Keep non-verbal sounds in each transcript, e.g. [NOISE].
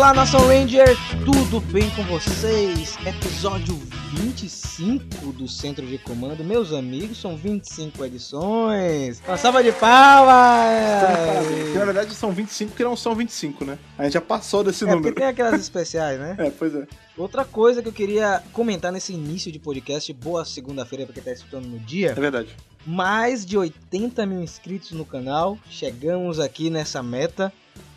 Olá, Nação Ranger, tudo bem com vocês? Episódio 25 do Centro de Comando. Meus amigos, são 25 edições. Uma salva de palmas! Na verdade são 25 que não são 25, né? A gente já passou desse É número. tem aquelas especiais, né? É, pois é. Outra coisa que eu queria comentar nesse início de podcast, boa segunda-feira pra quem tá escutando no dia. É verdade. mais de 80 mil inscritos no canal. Chegamos aqui nessa meta.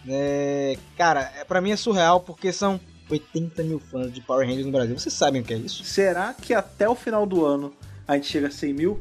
É, cara, é, pra mim é surreal porque são 80 mil fãs de Power Rangers no Brasil. Vocês sabem o que é isso? Será que até o final do ano a gente chega a 100 mil?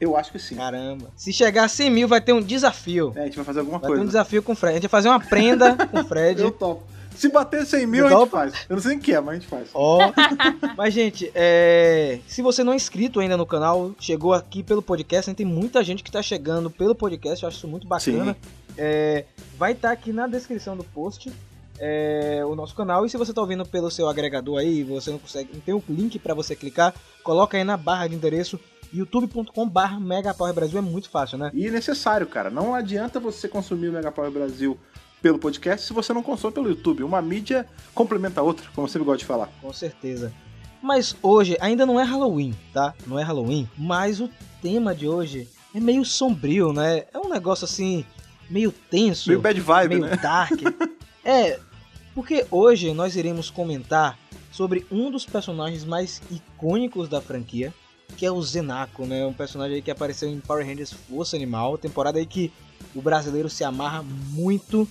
Eu acho que sim. Caramba. Se chegar a 100 mil, vai ter um desafio. É, a gente vai fazer alguma Vai ter um coisa. desafio com o Fred. A gente vai fazer uma prenda com o Fred. [LAUGHS] Eu topo. Se bater 100 mil, a gente faz. Eu não sei o que é, mas a gente faz. Ó. [LAUGHS] Mas, gente, é... se você não é inscrito ainda no canal, chegou aqui pelo podcast, né? tem muita gente que tá chegando pelo podcast, eu acho isso muito bacana. É, Vai estar aqui na descrição do post é, o nosso canal. E se você tá ouvindo pelo seu agregador aí, você não consegue, não tem o link para você clicar, coloca aí na barra de endereço youtube.com/barra Megapower Brasil, é muito fácil, né? E é necessário, cara. Não adianta você consumir o Mega Power Brasil pelo podcast se você não consome pelo YouTube. Uma mídia complementa a outra, como sempre gosto de falar. Com certeza. Mas hoje ainda não é Halloween, tá? Não é Halloween, mas o tema de hoje é meio sombrio, né? É um negócio assim, meio tenso, Meio bad vibe, meio né? dark. [LAUGHS] é, porque hoje nós iremos comentar sobre um dos personagens mais icônicos da franquia, que é o Zenako, né? Um personagem que apareceu em Power Rangers Força Animal, temporada aí que o brasileiro se amarra muito.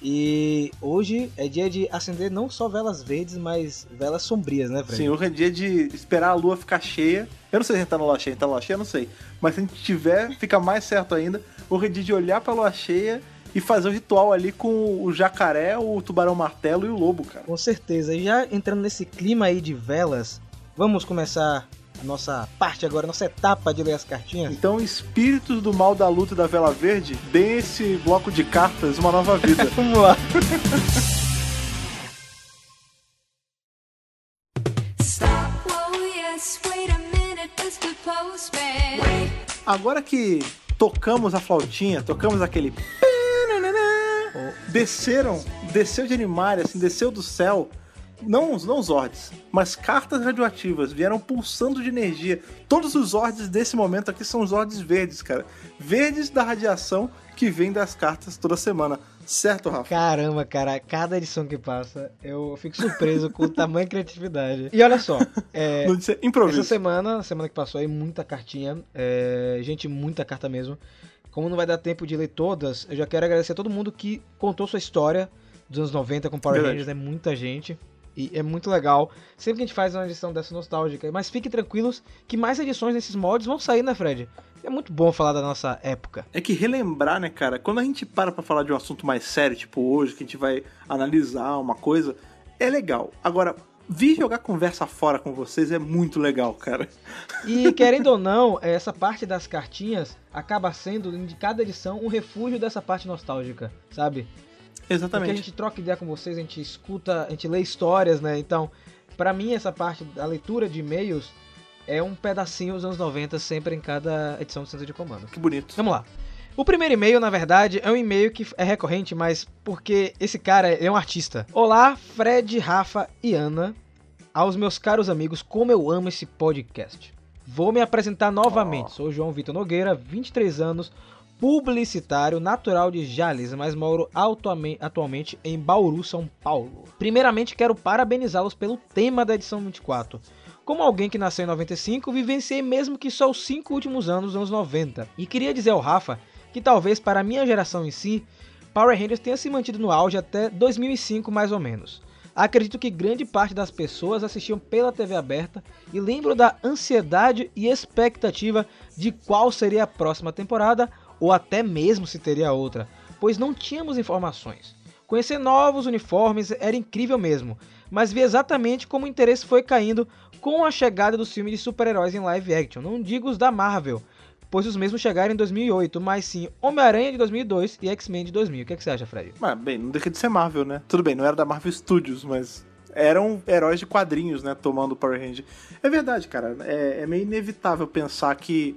E hoje é dia de acender não só velas verdes, mas velas sombrias, né, Fred? Sim, hoje é dia de esperar a lua ficar cheia. Eu não sei se a gente tá na lua cheia, tá na lua cheia, eu não sei. Mas se a gente tiver, fica mais certo ainda. Dia de olhar pra lua cheia e fazer o ritual ali com o jacaré, o tubarão martelo e o lobo, cara. Com certeza. E já entrando nesse clima aí de velas, vamos começar a nossa parte agora, nossa etapa de ler as cartinhas. Então, espíritos do mal da luta da vela verde, deem esse bloco de cartas uma nova vida. [LAUGHS] Vamos lá. A. Postman. Agora que tocamos a flautinha, tocamos aquele. Desceram, desceu de animais, assim, desceu do céu. Não, não os Zords, mas cartas radioativas vieram pulsando de energia. Todos os Zords desse momento aqui são Zords verdes, cara. Verdes da radiação que vem das cartas toda semana. Certo, Rafa? Caramba, cara, cada edição que passa, eu fico surpreso com o tamanho e criatividade. E olha só, é, [LAUGHS] Não disse essa improviso. semana, semana que passou aí, muita cartinha, é, gente, muita carta mesmo. Como não vai dar tempo de ler todas, eu já quero agradecer a todo mundo que contou sua história dos anos 90 com Power Verdade. Rangers, é muita gente. E é muito legal. Sempre que a gente faz uma edição dessa nostálgica. Mas fiquem tranquilos que mais edições desses mods vão sair, né, Fred? É muito bom falar da nossa época. É que relembrar, né, cara? Quando a gente para pra falar de um assunto mais sério, tipo hoje, que a gente vai analisar uma coisa, é legal. Agora, vir jogar conversa fora com vocês é muito legal, cara. E querendo ou não, essa parte das cartinhas acaba sendo, de cada edição, um refúgio dessa parte nostálgica, sabe? Porque a Exatamente. gente troca ideia com vocês, a gente escuta, a gente lê histórias, né? Então, pra mim, essa parte da leitura de e-mails é um pedacinho dos anos 90 sempre em cada edição do Centro de Comando. Que bonito. Vamos lá. O primeiro e-mail, na verdade, é um e-mail que é recorrente, mas porque esse cara é um artista. Olá, Fred, Rafa e Ana. Aos meus caros amigos, como eu amo esse podcast. Vou me apresentar novamente. Oh. Sou João Vitor Nogueira, 23 anos, publicitário, natural de Jales, mas moro atualme- atualmente em Bauru, São Paulo. Primeiramente, quero parabenizá-los pelo tema da edição 24. Como alguém que nasceu em 95, vivenciei mesmo que só os cinco últimos anos dos anos 90. E queria dizer ao Rafa que talvez para a minha geração em si, Power Rangers tenha se mantido no auge até 2005 mais ou menos. Acredito que grande parte das pessoas assistiam pela TV aberta e lembro da ansiedade e expectativa de qual seria a próxima temporada ou até mesmo se teria outra, pois não tínhamos informações. Conhecer novos uniformes era incrível mesmo, mas vi exatamente como o interesse foi caindo com a chegada dos filmes de super-heróis em live action, não digo os da Marvel, pois os mesmos chegaram em 2008, mas sim Homem-Aranha de 2002 e X-Men de 2000. O que, é que você acha, Fred? Mas, bem, não deixa de ser Marvel, né? Tudo bem, não era da Marvel Studios, mas eram heróis de quadrinhos, né? Tomando Power Ranger. É verdade, cara. É, é meio inevitável pensar que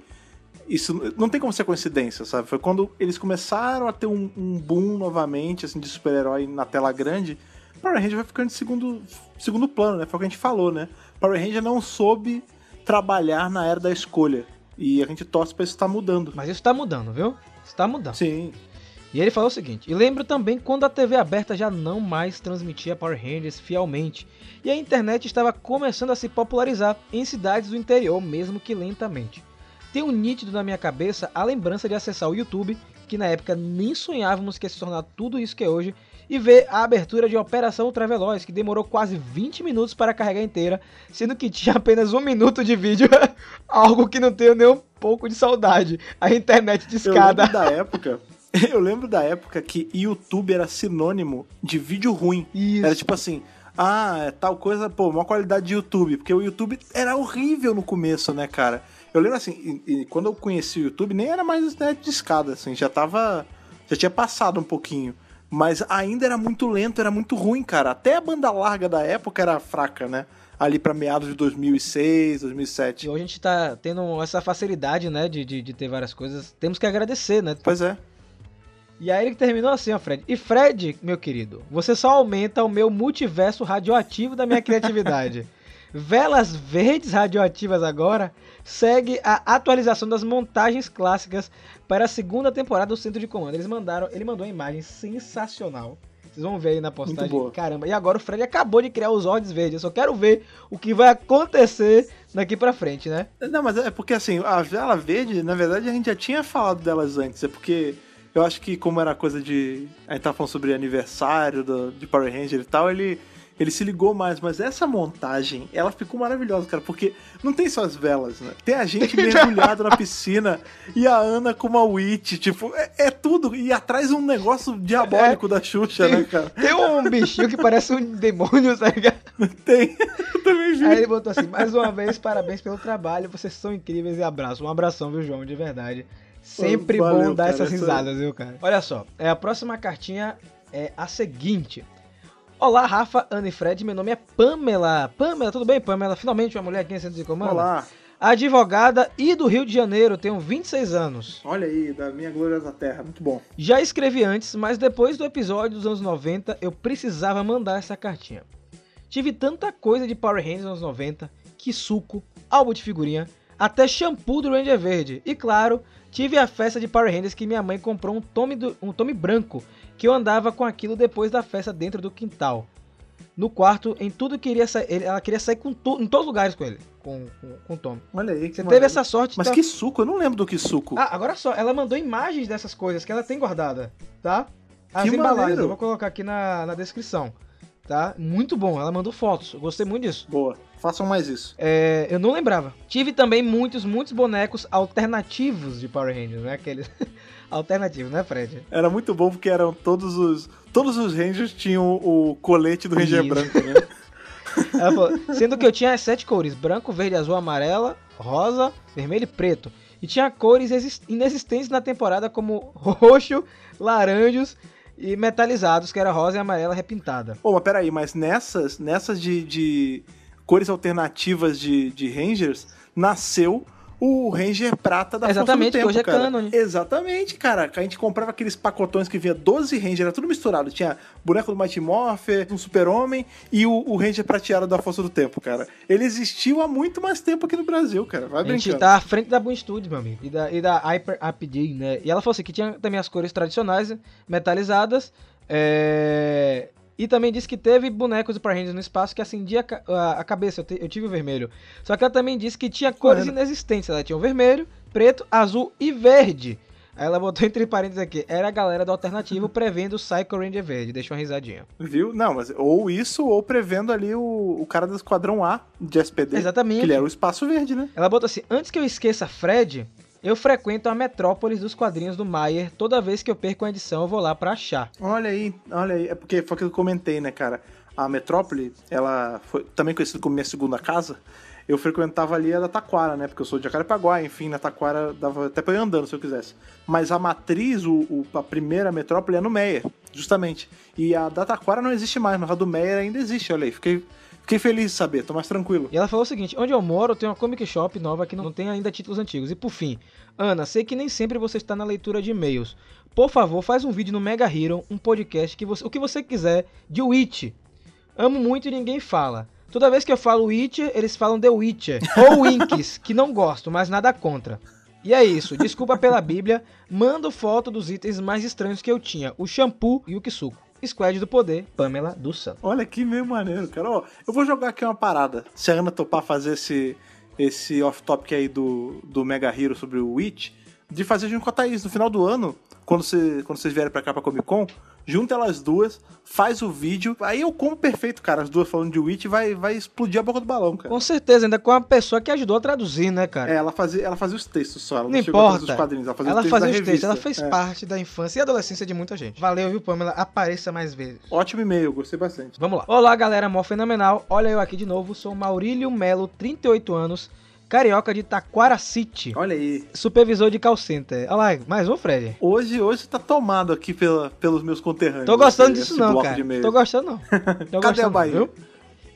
isso não tem como ser coincidência, sabe? Foi quando eles começaram a ter um, um boom novamente, assim, de super-herói na tela grande, Power Ranger vai ficando de segundo, segundo plano, né? Foi o que a gente falou, né? Power Ranger não soube trabalhar na era da escolha. E a gente torce pra isso estar mudando. Mas isso tá mudando, viu? Isso tá mudando. Sim. E ele falou o seguinte: e lembro também quando a TV aberta já não mais transmitia Power Rangers fielmente e a internet estava começando a se popularizar em cidades do interior, mesmo que lentamente. Tenho nítido na minha cabeça a lembrança de acessar o YouTube, que na época nem sonhávamos que ia se tornar tudo isso que é hoje, e ver a abertura de Operação Ultraveloz, que demorou quase 20 minutos para carregar inteira, sendo que tinha apenas um minuto de vídeo, [LAUGHS] algo que não tenho nem um pouco de saudade. A internet de escada. da época. Eu lembro da época que YouTube era sinônimo de vídeo ruim. Isso. Era tipo assim, ah, é tal coisa, pô, uma qualidade de YouTube. Porque o YouTube era horrível no começo, né, cara? Eu lembro assim, e, e quando eu conheci o YouTube, nem era mais internet de escada, assim, já tava. Já tinha passado um pouquinho. Mas ainda era muito lento, era muito ruim, cara. Até a banda larga da época era fraca, né? Ali pra meados de 2006, 2007. E hoje a gente tá tendo essa facilidade, né, de, de, de ter várias coisas. Temos que agradecer, né? Pois é. E aí ele terminou assim, ó, Fred. E Fred, meu querido, você só aumenta o meu multiverso radioativo da minha criatividade. [LAUGHS] Velas verdes radioativas agora segue a atualização das montagens clássicas para a segunda temporada do Centro de Comando. Eles mandaram, ele mandou uma imagem sensacional. Vocês vão ver aí na postagem. Caramba, e agora o Fred acabou de criar os Zords verdes. Eu só quero ver o que vai acontecer daqui pra frente, né? Não, mas é porque assim, a vela verde, na verdade, a gente já tinha falado delas antes. É porque eu acho que como era coisa de. A gente tava falando sobre aniversário do, de Power Ranger e tal, ele. Ele se ligou mais, mas essa montagem, ela ficou maravilhosa, cara, porque não tem só as velas, né? Tem a gente [LAUGHS] mergulhado na [LAUGHS] piscina e a Ana com uma witch, tipo, é, é tudo. E atrás um negócio diabólico da Xuxa, né, cara? Tem um bichinho que parece um demônio, sabe? [LAUGHS] Tem. Eu também vi. Aí ele botou assim, mais uma vez, parabéns pelo trabalho, vocês são incríveis e abraço. Um abração, viu, João, de verdade. Sempre valeu, bom dar cara, essas essa- risadas, viu, cara? Olha só, é, a próxima cartinha é a seguinte. Olá, Rafa, Ana e Fred, meu nome é Pamela. Pamela, tudo bem, Pamela? Finalmente uma mulher aqui em Centro de Comando? Olá. Advogada e do Rio de Janeiro, tenho 26 anos. Olha aí, da minha gloriosa terra. Muito bom. Já escrevi antes, mas depois do episódio dos anos 90, eu precisava mandar essa cartinha. Tive tanta coisa de Power Rangers nos anos 90, que suco, álbum de figurinha, até shampoo do Ranger Verde. E claro, tive a festa de Power Rangers que minha mãe comprou um tome, do- um tome branco, que eu andava com aquilo depois da festa dentro do quintal. No quarto, em tudo queria sair, ela queria sair com em todos os lugares com ele, com, com, com o Tommy. Olha aí. que Você teve maravilha. essa sorte, Mas tá? que suco? Eu não lembro do que suco. Ah, agora só, ela mandou imagens dessas coisas que ela tem guardada, tá? As Que embalagens, maneiro. eu vou colocar aqui na, na descrição, tá? Muito bom, ela mandou fotos, eu gostei muito disso. Boa. Façam mais isso. É, eu não lembrava. Tive também muitos, muitos bonecos alternativos de Power Rangers, né? Aqueles [LAUGHS] alternativos, né, Fred? Era muito bom porque eram todos os. Todos os Rangers tinham o colete do Ranger Isso. branco, né? [LAUGHS] Falou, sendo que eu tinha as sete cores: branco, verde, azul, amarela, rosa, vermelho e preto. E tinha cores exis- inexistentes na temporada, como roxo, laranjos e metalizados, que era rosa e amarela repintada. Pô, mas peraí, mas nessas, nessas de, de cores alternativas de, de Rangers, nasceu o Ranger Prata da Exatamente, que Força do Tempo, hoje é cara. cânone. Exatamente, cara. A gente comprava aqueles pacotões que vinha 12 Rangers, era tudo misturado. Tinha boneco do Mighty Morpher, um Super-Homem e o, o Ranger prateado da Força do Tempo, cara. Ele existiu há muito mais tempo aqui no Brasil, cara. Vai A gente brincando. tá à frente da Boom Studios, meu amigo. E da, e da Hyper APD, né? E ela falou assim que tinha também as cores tradicionais, metalizadas. é, E também disse que teve bonecos do Power Rangers no espaço que acendia a, a- cabeça. Eu, te- eu tive o vermelho. Só que ela também disse que tinha cores Correto. inexistentes. Ela tinha o vermelho, preto, azul e verde. Aí ela botou entre parênteses aqui. Era a galera do alternativo [LAUGHS] prevendo o Psycho Ranger verde. Deixa uma risadinha. Viu? Não, mas ou isso, ou prevendo ali o, o cara do Esquadrão A de SPD. Exatamente. Que ele era o Espaço Verde, né? Ela botou assim: Antes que eu esqueça Fred, eu frequento a Metrópolis dos quadrinhos do Maier. Toda vez que eu perco uma edição, eu vou lá pra achar. Olha aí, olha aí. É porque foi aquilo que eu comentei, né, cara? A Metrópole, ela foi também conhecida como minha segunda casa. Eu frequentava ali a da Taquara, né? Porque eu sou de Jacarepaguá, enfim, na Taquara dava até pra ir andando se eu quisesse. Mas a matriz, o, o- a primeira Metrópole é no Meia, justamente. E a da Taquara não existe mais, mas a do Meia ainda existe, olha aí. Fiquei, fiquei feliz de saber, tô mais tranquilo. E ela falou o seguinte: Onde eu moro, tem uma comic shop nova que não tem ainda títulos antigos. E por fim, Ana, sei que nem sempre você está na leitura de e-mails. Por favor, faz um vídeo no Mega Hero, um podcast, que você, o que você quiser, de Witch. Amo muito e ninguém fala. Toda vez que eu falo Witcher, eles falam The Witcher. Ou Winks, [LAUGHS] que não gosto, mas nada contra. E é isso, desculpa pela Bíblia, mando foto dos itens mais estranhos que eu tinha, o shampoo e o Kisuko. Squad do Poder, Pamela do Santo. Olha que meio maneiro, cara. Ó, eu vou jogar aqui uma parada. Se a Ana topar fazer esse, esse off-topic aí do, do Mega Hero sobre o Witch, de fazer junto com a Thaís no final do ano, quando, você, quando vocês vierem pra cá pra Comic Con, junta elas duas, faz o vídeo. Aí eu como perfeito, cara, as duas falando de Witch, vai, vai explodir a boca do balão, cara. Com certeza, ainda com a pessoa que ajudou a traduzir, né, cara? É, ela fazia, ela fazia os textos só, ela não, Não chegou a fazer importa. os quadrinhos, ela fazia ela os textos fazia os textos, ela fez É. parte da infância e adolescência de muita gente. Valeu, viu, Pamela? Apareça mais vezes. Ótimo e-mail, gostei bastante. Vamos lá. Olá, galera, mó fenomenal. Olha eu aqui de novo, sou Maurílio Melo, 38 anos, carioca de Taquara City, Olha aí. supervisor de call center. Olha lá, mais um, Fred. Hoje, hoje tá tomado aqui pela, pelos meus conterrâneos. Tô gostando esse- disso esse não, cara. Tô gostando não. Tô [LAUGHS] Cadê gostando, a Bahia? viu?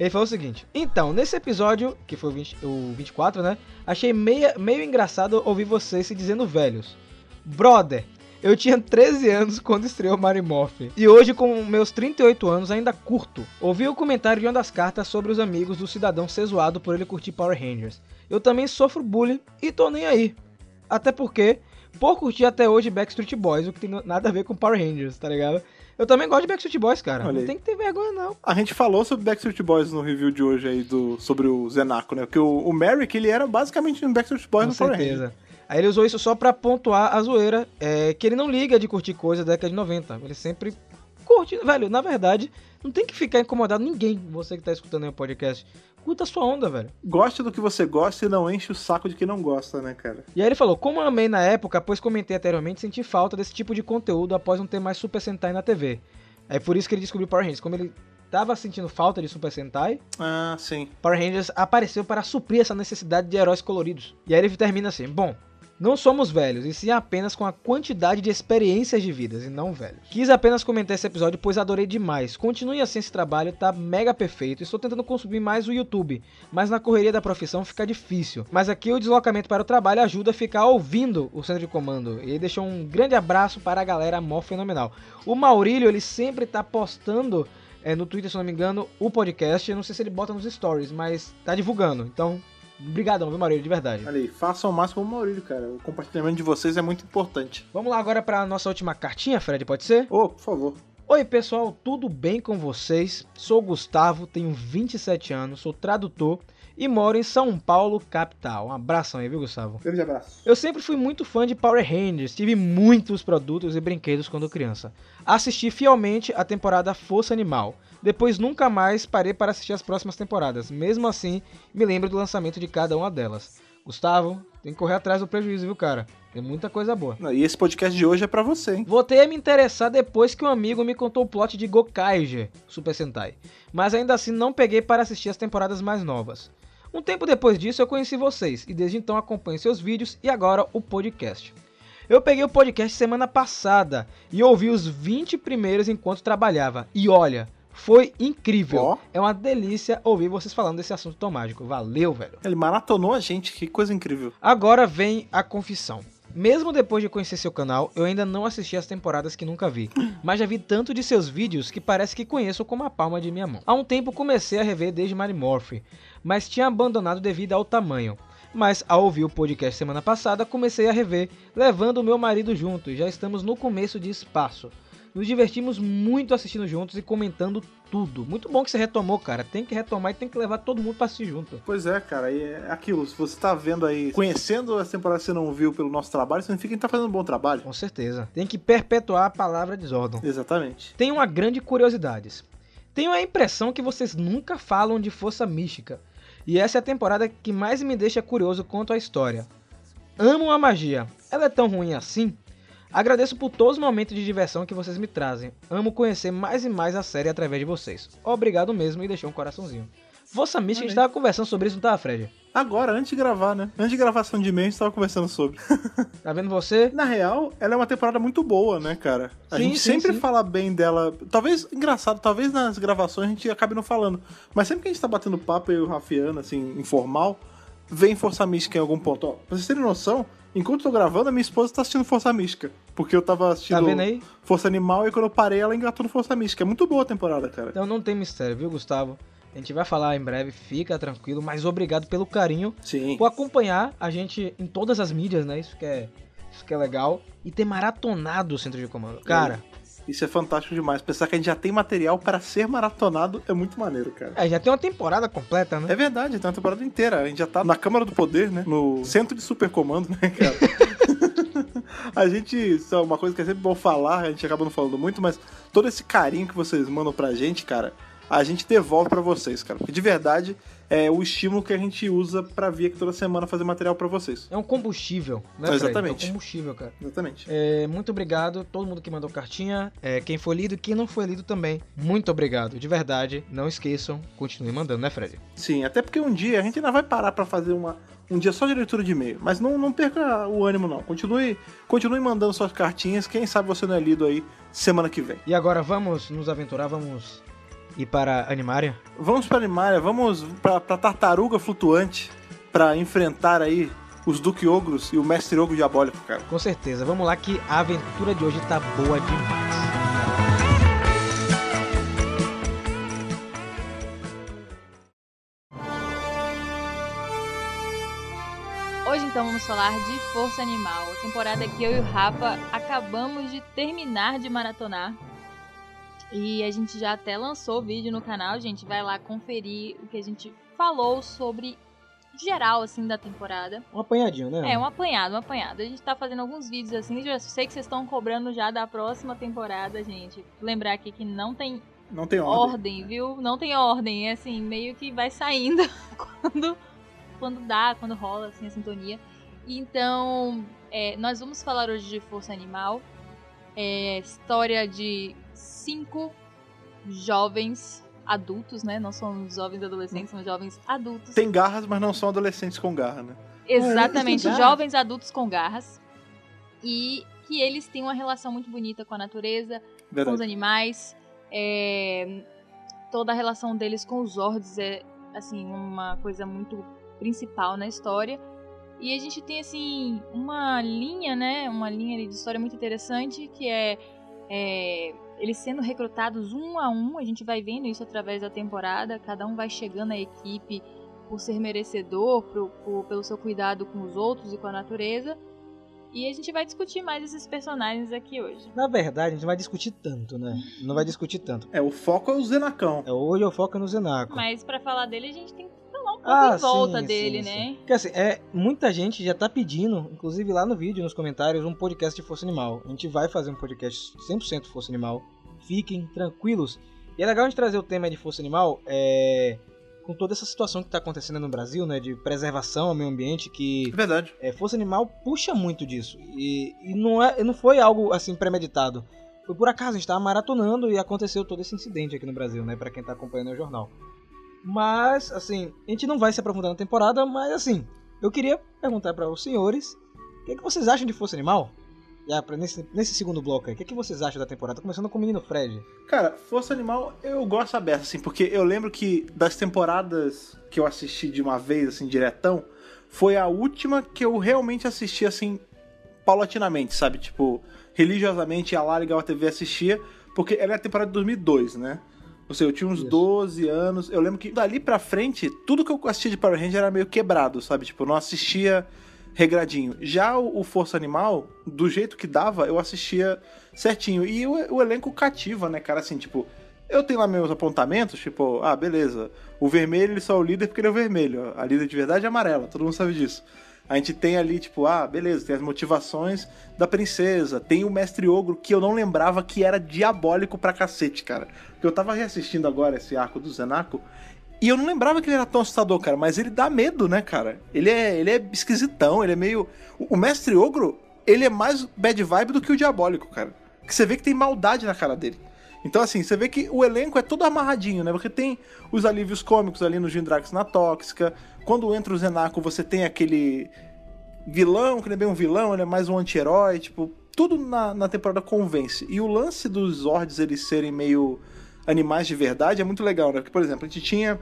Ele falou o seguinte: Então, nesse episódio, que foi o, 20 o 24, né? Achei meia, meio engraçado ouvir vocês se dizendo velhos. Brother, eu tinha 13 anos quando estreou Mary Morphin. E hoje, com meus 38 anos, ainda curto. Ouvi o comentário de uma das cartas sobre os amigos do cidadão ser zoado por ele curtir Power Rangers. Eu também sofro bullying e tô nem aí. Até porque, por curtir até hoje Backstreet Boys, o que tem nada a ver com Power Rangers, tá ligado? Eu também gosto de Backstreet Boys, cara. Olha não tem que ter vergonha, não. A gente falou sobre Backstreet Boys no review de hoje aí, do, sobre o Zenaco, né? Porque o, o Merrick, ele era basicamente um Backstreet Boys Com no Power Rangers. certeza. Aí ele usou isso só pra pontuar a zoeira, é, que ele não liga de curtir coisa da década de 90. Ele sempre curte, velho, na verdade, não tem que ficar incomodado ninguém, você que tá escutando aí o podcast. Curta a sua onda, velho. Goste do que você gosta e não enche o saco de quem não gosta, né, cara? E aí ele falou, como eu amei na época, pois comentei anteriormente, senti falta desse tipo de conteúdo após não ter mais Super Sentai na TV. É por isso que ele descobriu Power Rangers. Como ele tava sentindo falta de Super Sentai, Ah, sim. Power Rangers apareceu para suprir essa necessidade de heróis coloridos. E aí ele termina assim: Bom, não somos velhos, e sim apenas com a quantidade de experiências de vidas, e não velhos. Quis apenas comentar esse episódio, pois adorei demais. Continue assim esse trabalho, tá mega perfeito. Estou tentando consumir mais o YouTube, mas na correria da profissão fica difícil. Mas aqui o deslocamento para o trabalho ajuda a ficar ouvindo o centro de comando. E deixou um grande abraço para a galera mó fenomenal. O Maurílio, ele sempre tá postando é, no Twitter, se não me engano, o podcast. Eu não sei se ele bota nos stories, mas tá divulgando. Então, brigadão, viu, Maurílio, de verdade. Olha aí, façam o máximo o Maurílio, cara. O compartilhamento de vocês é muito importante. Vamos lá agora para nossa última cartinha, Fred, pode ser? Ô, por favor. Oi, pessoal, tudo bem com vocês? Sou Gustavo, tenho 27 anos, sou tradutor e moro em São Paulo, capital. Um abração aí, viu, Gustavo? Grande abraço. Eu sempre fui muito fã de Power Rangers, tive muitos produtos e brinquedos quando criança. Assisti fielmente a temporada Força Animal. Depois nunca mais parei para assistir as próximas temporadas. Mesmo assim, me lembro do lançamento de cada uma delas. Gustavo, tem que correr atrás do prejuízo, viu, cara? Tem muita coisa boa. E esse podcast de hoje é pra você, hein? Voltei a me interessar depois que um amigo me contou o plot de Gokaiger, Super Sentai. Mas ainda assim não peguei para assistir as temporadas mais novas. Um tempo depois disso eu conheci vocês e desde então acompanho seus vídeos e agora o podcast. Eu peguei o podcast semana passada e ouvi os 20 primeiros enquanto trabalhava. E olha, foi incrível. Ó. É uma delícia ouvir vocês falando desse assunto tão mágico. Valeu, velho. Ele maratonou a gente, que coisa incrível. Agora vem a confissão. Mesmo depois de conhecer seu canal, eu ainda não assisti as temporadas que nunca vi, mas já vi tanto de seus vídeos que parece que conheço como a palma de minha mão. Há um tempo comecei a rever desde Mary Morphy, mas tinha abandonado devido ao tamanho. Mas ao ouvir o podcast semana passada, comecei a rever, levando o meu marido junto, e já estamos no começo de espaço. Nos divertimos muito assistindo juntos e comentando tudo. Muito bom que você retomou, cara. Tem que retomar e tem que levar todo mundo pra assistir junto. Pois é, cara, e é aquilo. Se você tá vendo aí, conhecendo as temporadas que você não viu pelo nosso trabalho, significa que tá fazendo um bom trabalho. Com certeza. Tem que perpetuar a palavra de Zordon. Exatamente. Tenho uma grande curiosidade. Tenho a impressão que vocês nunca falam de Força Mística. E essa é a temporada que mais me deixa curioso quanto à história. Amo a magia. Ela é tão ruim assim? Agradeço por todos os momentos de diversão que vocês me trazem. Amo conhecer mais e mais a série através de vocês. Obrigado mesmo e deixou um coraçãozinho. Força Mística, a gente tava conversando sobre isso, não tava, Fred? Agora, antes de gravar, né? Antes de gravação de e-mail, a gente tava conversando sobre. [LAUGHS] Tá vendo você? Na real, ela é uma temporada muito boa, né, cara? A Sim, gente sim, sempre sim. fala bem dela. Talvez, engraçado, talvez nas gravações a gente acabe não falando. Mas sempre que a gente tá batendo papo, eu e o Rafiano, assim, informal, vem Força Mística em algum ponto. Ó, pra vocês terem noção, enquanto eu tô gravando, a minha esposa tá assistindo Força Mística. Porque eu tava assistindo Tá? Força Animal e quando eu parei, ela engatou no Força Mística. É muito boa a temporada, cara. Então não tem mistério, viu, Gustavo? A gente vai falar em breve, fica tranquilo, mas obrigado pelo carinho, Sim. por acompanhar a gente em todas as mídias, né? Isso que é, isso que é legal. E ter maratonado o Centro de Comando. Cara, Isso é fantástico demais. Pensar que a gente já tem material para ser maratonado é muito maneiro, cara. é, já tem uma temporada completa, né? É verdade, tem uma temporada inteira. A gente já tá na Câmara do Poder, né? No centro de supercomando, né, cara? [LAUGHS] a gente, isso é uma coisa que é sempre bom falar, a gente acaba não falando muito, mas todo esse carinho que vocês mandam pra gente, cara, a gente devolve pra vocês, cara. Porque de verdade é o estímulo que a gente usa pra vir aqui toda semana fazer material pra vocês. É um combustível, né? Fred? Exatamente. É um combustível, cara. Exatamente. É, muito obrigado todo mundo que mandou cartinha, é, quem foi lido e quem não foi lido também. Muito obrigado, de verdade. Não esqueçam, continue mandando, né, Fred? Sim, até porque um dia a gente ainda vai parar pra fazer uma, um dia só de leitura de e-mail. Mas não, não perca o ânimo, não. Continue, continue mandando suas cartinhas. Quem sabe você não é lido aí semana que vem. E agora vamos nos aventurar, vamos ir para Animária? Vamos pra Animária, vamos pra Tartaruga Flutuante pra enfrentar aí os Duque Ogros e o Mestre Ogro Diabólico, cara. Com certeza. Vamos lá que a aventura de hoje tá boa demais. Hoje então vamos falar de Força Animal, a temporada que eu e o Rafa acabamos de terminar de maratonar. E a gente já até lançou vídeo no canal, gente, vai lá conferir o que a gente falou sobre geral assim da temporada. Um apanhadinho, né? É, um apanhado, um apanhado. A gente tá fazendo alguns vídeos assim, já sei que vocês estão cobrando já da próxima temporada, gente. Lembrar aqui que não tem Não tem ordem. ordem, viu? Não tem ordem, é assim, meio que vai saindo [LAUGHS] quando, quando dá, quando rola assim, a sintonia. Então, é, nós vamos falar hoje de Força Animal. É, história de cinco jovens adultos, né? Não são jovens adolescentes, são jovens adultos. Tem garras, mas não são adolescentes com garra, né? Exatamente, É, isso, jovens adultos com garras. E que eles têm uma relação muito bonita com a natureza, com os Verdade. animais. é, toda a relação deles com os Zords é assim uma coisa muito principal na história. E a gente tem assim uma linha, né, uma linha de história muito interessante que é, é, eles sendo recrutados um a um. A gente vai vendo isso através da temporada. Cada um vai chegando à equipe por ser merecedor, por- por- pelo seu cuidado com os outros e com a natureza. E a gente vai discutir mais esses personagens aqui hoje. Na verdade, a gente não vai discutir tanto, né? Não vai discutir tanto. É, o foco é o Zenacão. É, hoje eu foco no Zenaco. Mas pra falar dele, a gente tem que um pouco Ah, em volta sim, dele, sim, né? sim. Porque assim, é, muita gente já tá pedindo, inclusive lá no vídeo, nos comentários, um podcast de Força Animal. A gente vai fazer um podcast 100% Força Animal. Fiquem tranquilos. E é legal a gente trazer o tema de Força Animal é, com toda essa situação que tá acontecendo no Brasil, né? De preservação ao meio ambiente, que É verdade. é, Força Animal puxa muito disso. E, e não, é, não foi algo assim premeditado. Foi por acaso, a gente tava maratonando e aconteceu todo esse incidente aqui no Brasil, né? Pra quem tá acompanhando o jornal. Mas, assim, a gente não vai se aprofundar na temporada, mas assim, eu queria perguntar para os senhores o que, é que vocês acham de Força Animal? Já pra nesse, nesse segundo bloco aí, o que, é que vocês acham da temporada? Começando com o menino Fred. Cara, Força Animal eu gosto aberto, assim, porque eu lembro que das temporadas que eu assisti de uma vez, assim, diretão, foi a última que eu realmente assisti, assim, paulatinamente, sabe? Tipo, religiosamente a lá Legal TV assistia, porque ela é a temporada de 2002, né? Ou seja, eu tinha uns Isso. 12 anos. Eu lembro que dali pra frente, tudo que eu assistia de Power Ranger era meio quebrado, sabe? Tipo, eu não assistia regradinho. Já o, o Força Animal, do jeito que dava, eu assistia certinho. E o, o elenco cativa, né, cara? Assim, tipo, eu tenho lá meus apontamentos, tipo, ah, beleza. O vermelho ele só é o líder porque ele é o vermelho. A líder de verdade é amarela, todo mundo sabe disso. A gente tem ali, tipo, ah, beleza, tem as motivações da princesa. Tem o mestre ogro, que eu não lembrava que era diabólico pra cacete, cara. Eu tava reassistindo agora esse arco do Zenaco. E eu não lembrava que ele era tão assustador, cara. Mas ele dá medo, né, cara? Ele é, ele é esquisitão, ele é meio. O mestre ogro, ele é mais bad vibe do que o diabólico, cara. Que você vê que tem maldade na cara dele. Então, assim, você vê que o elenco é todo amarradinho, né? Porque tem os alívios cômicos ali no Gindrax na Tóxica. Quando entra o Zenaco, você tem aquele vilão, que não é bem um vilão, ele é mais um anti-herói. Tipo, tudo na, na temporada convence. E o lance dos Zords eles serem meio animais de verdade é muito legal, né? Porque, por exemplo, a gente tinha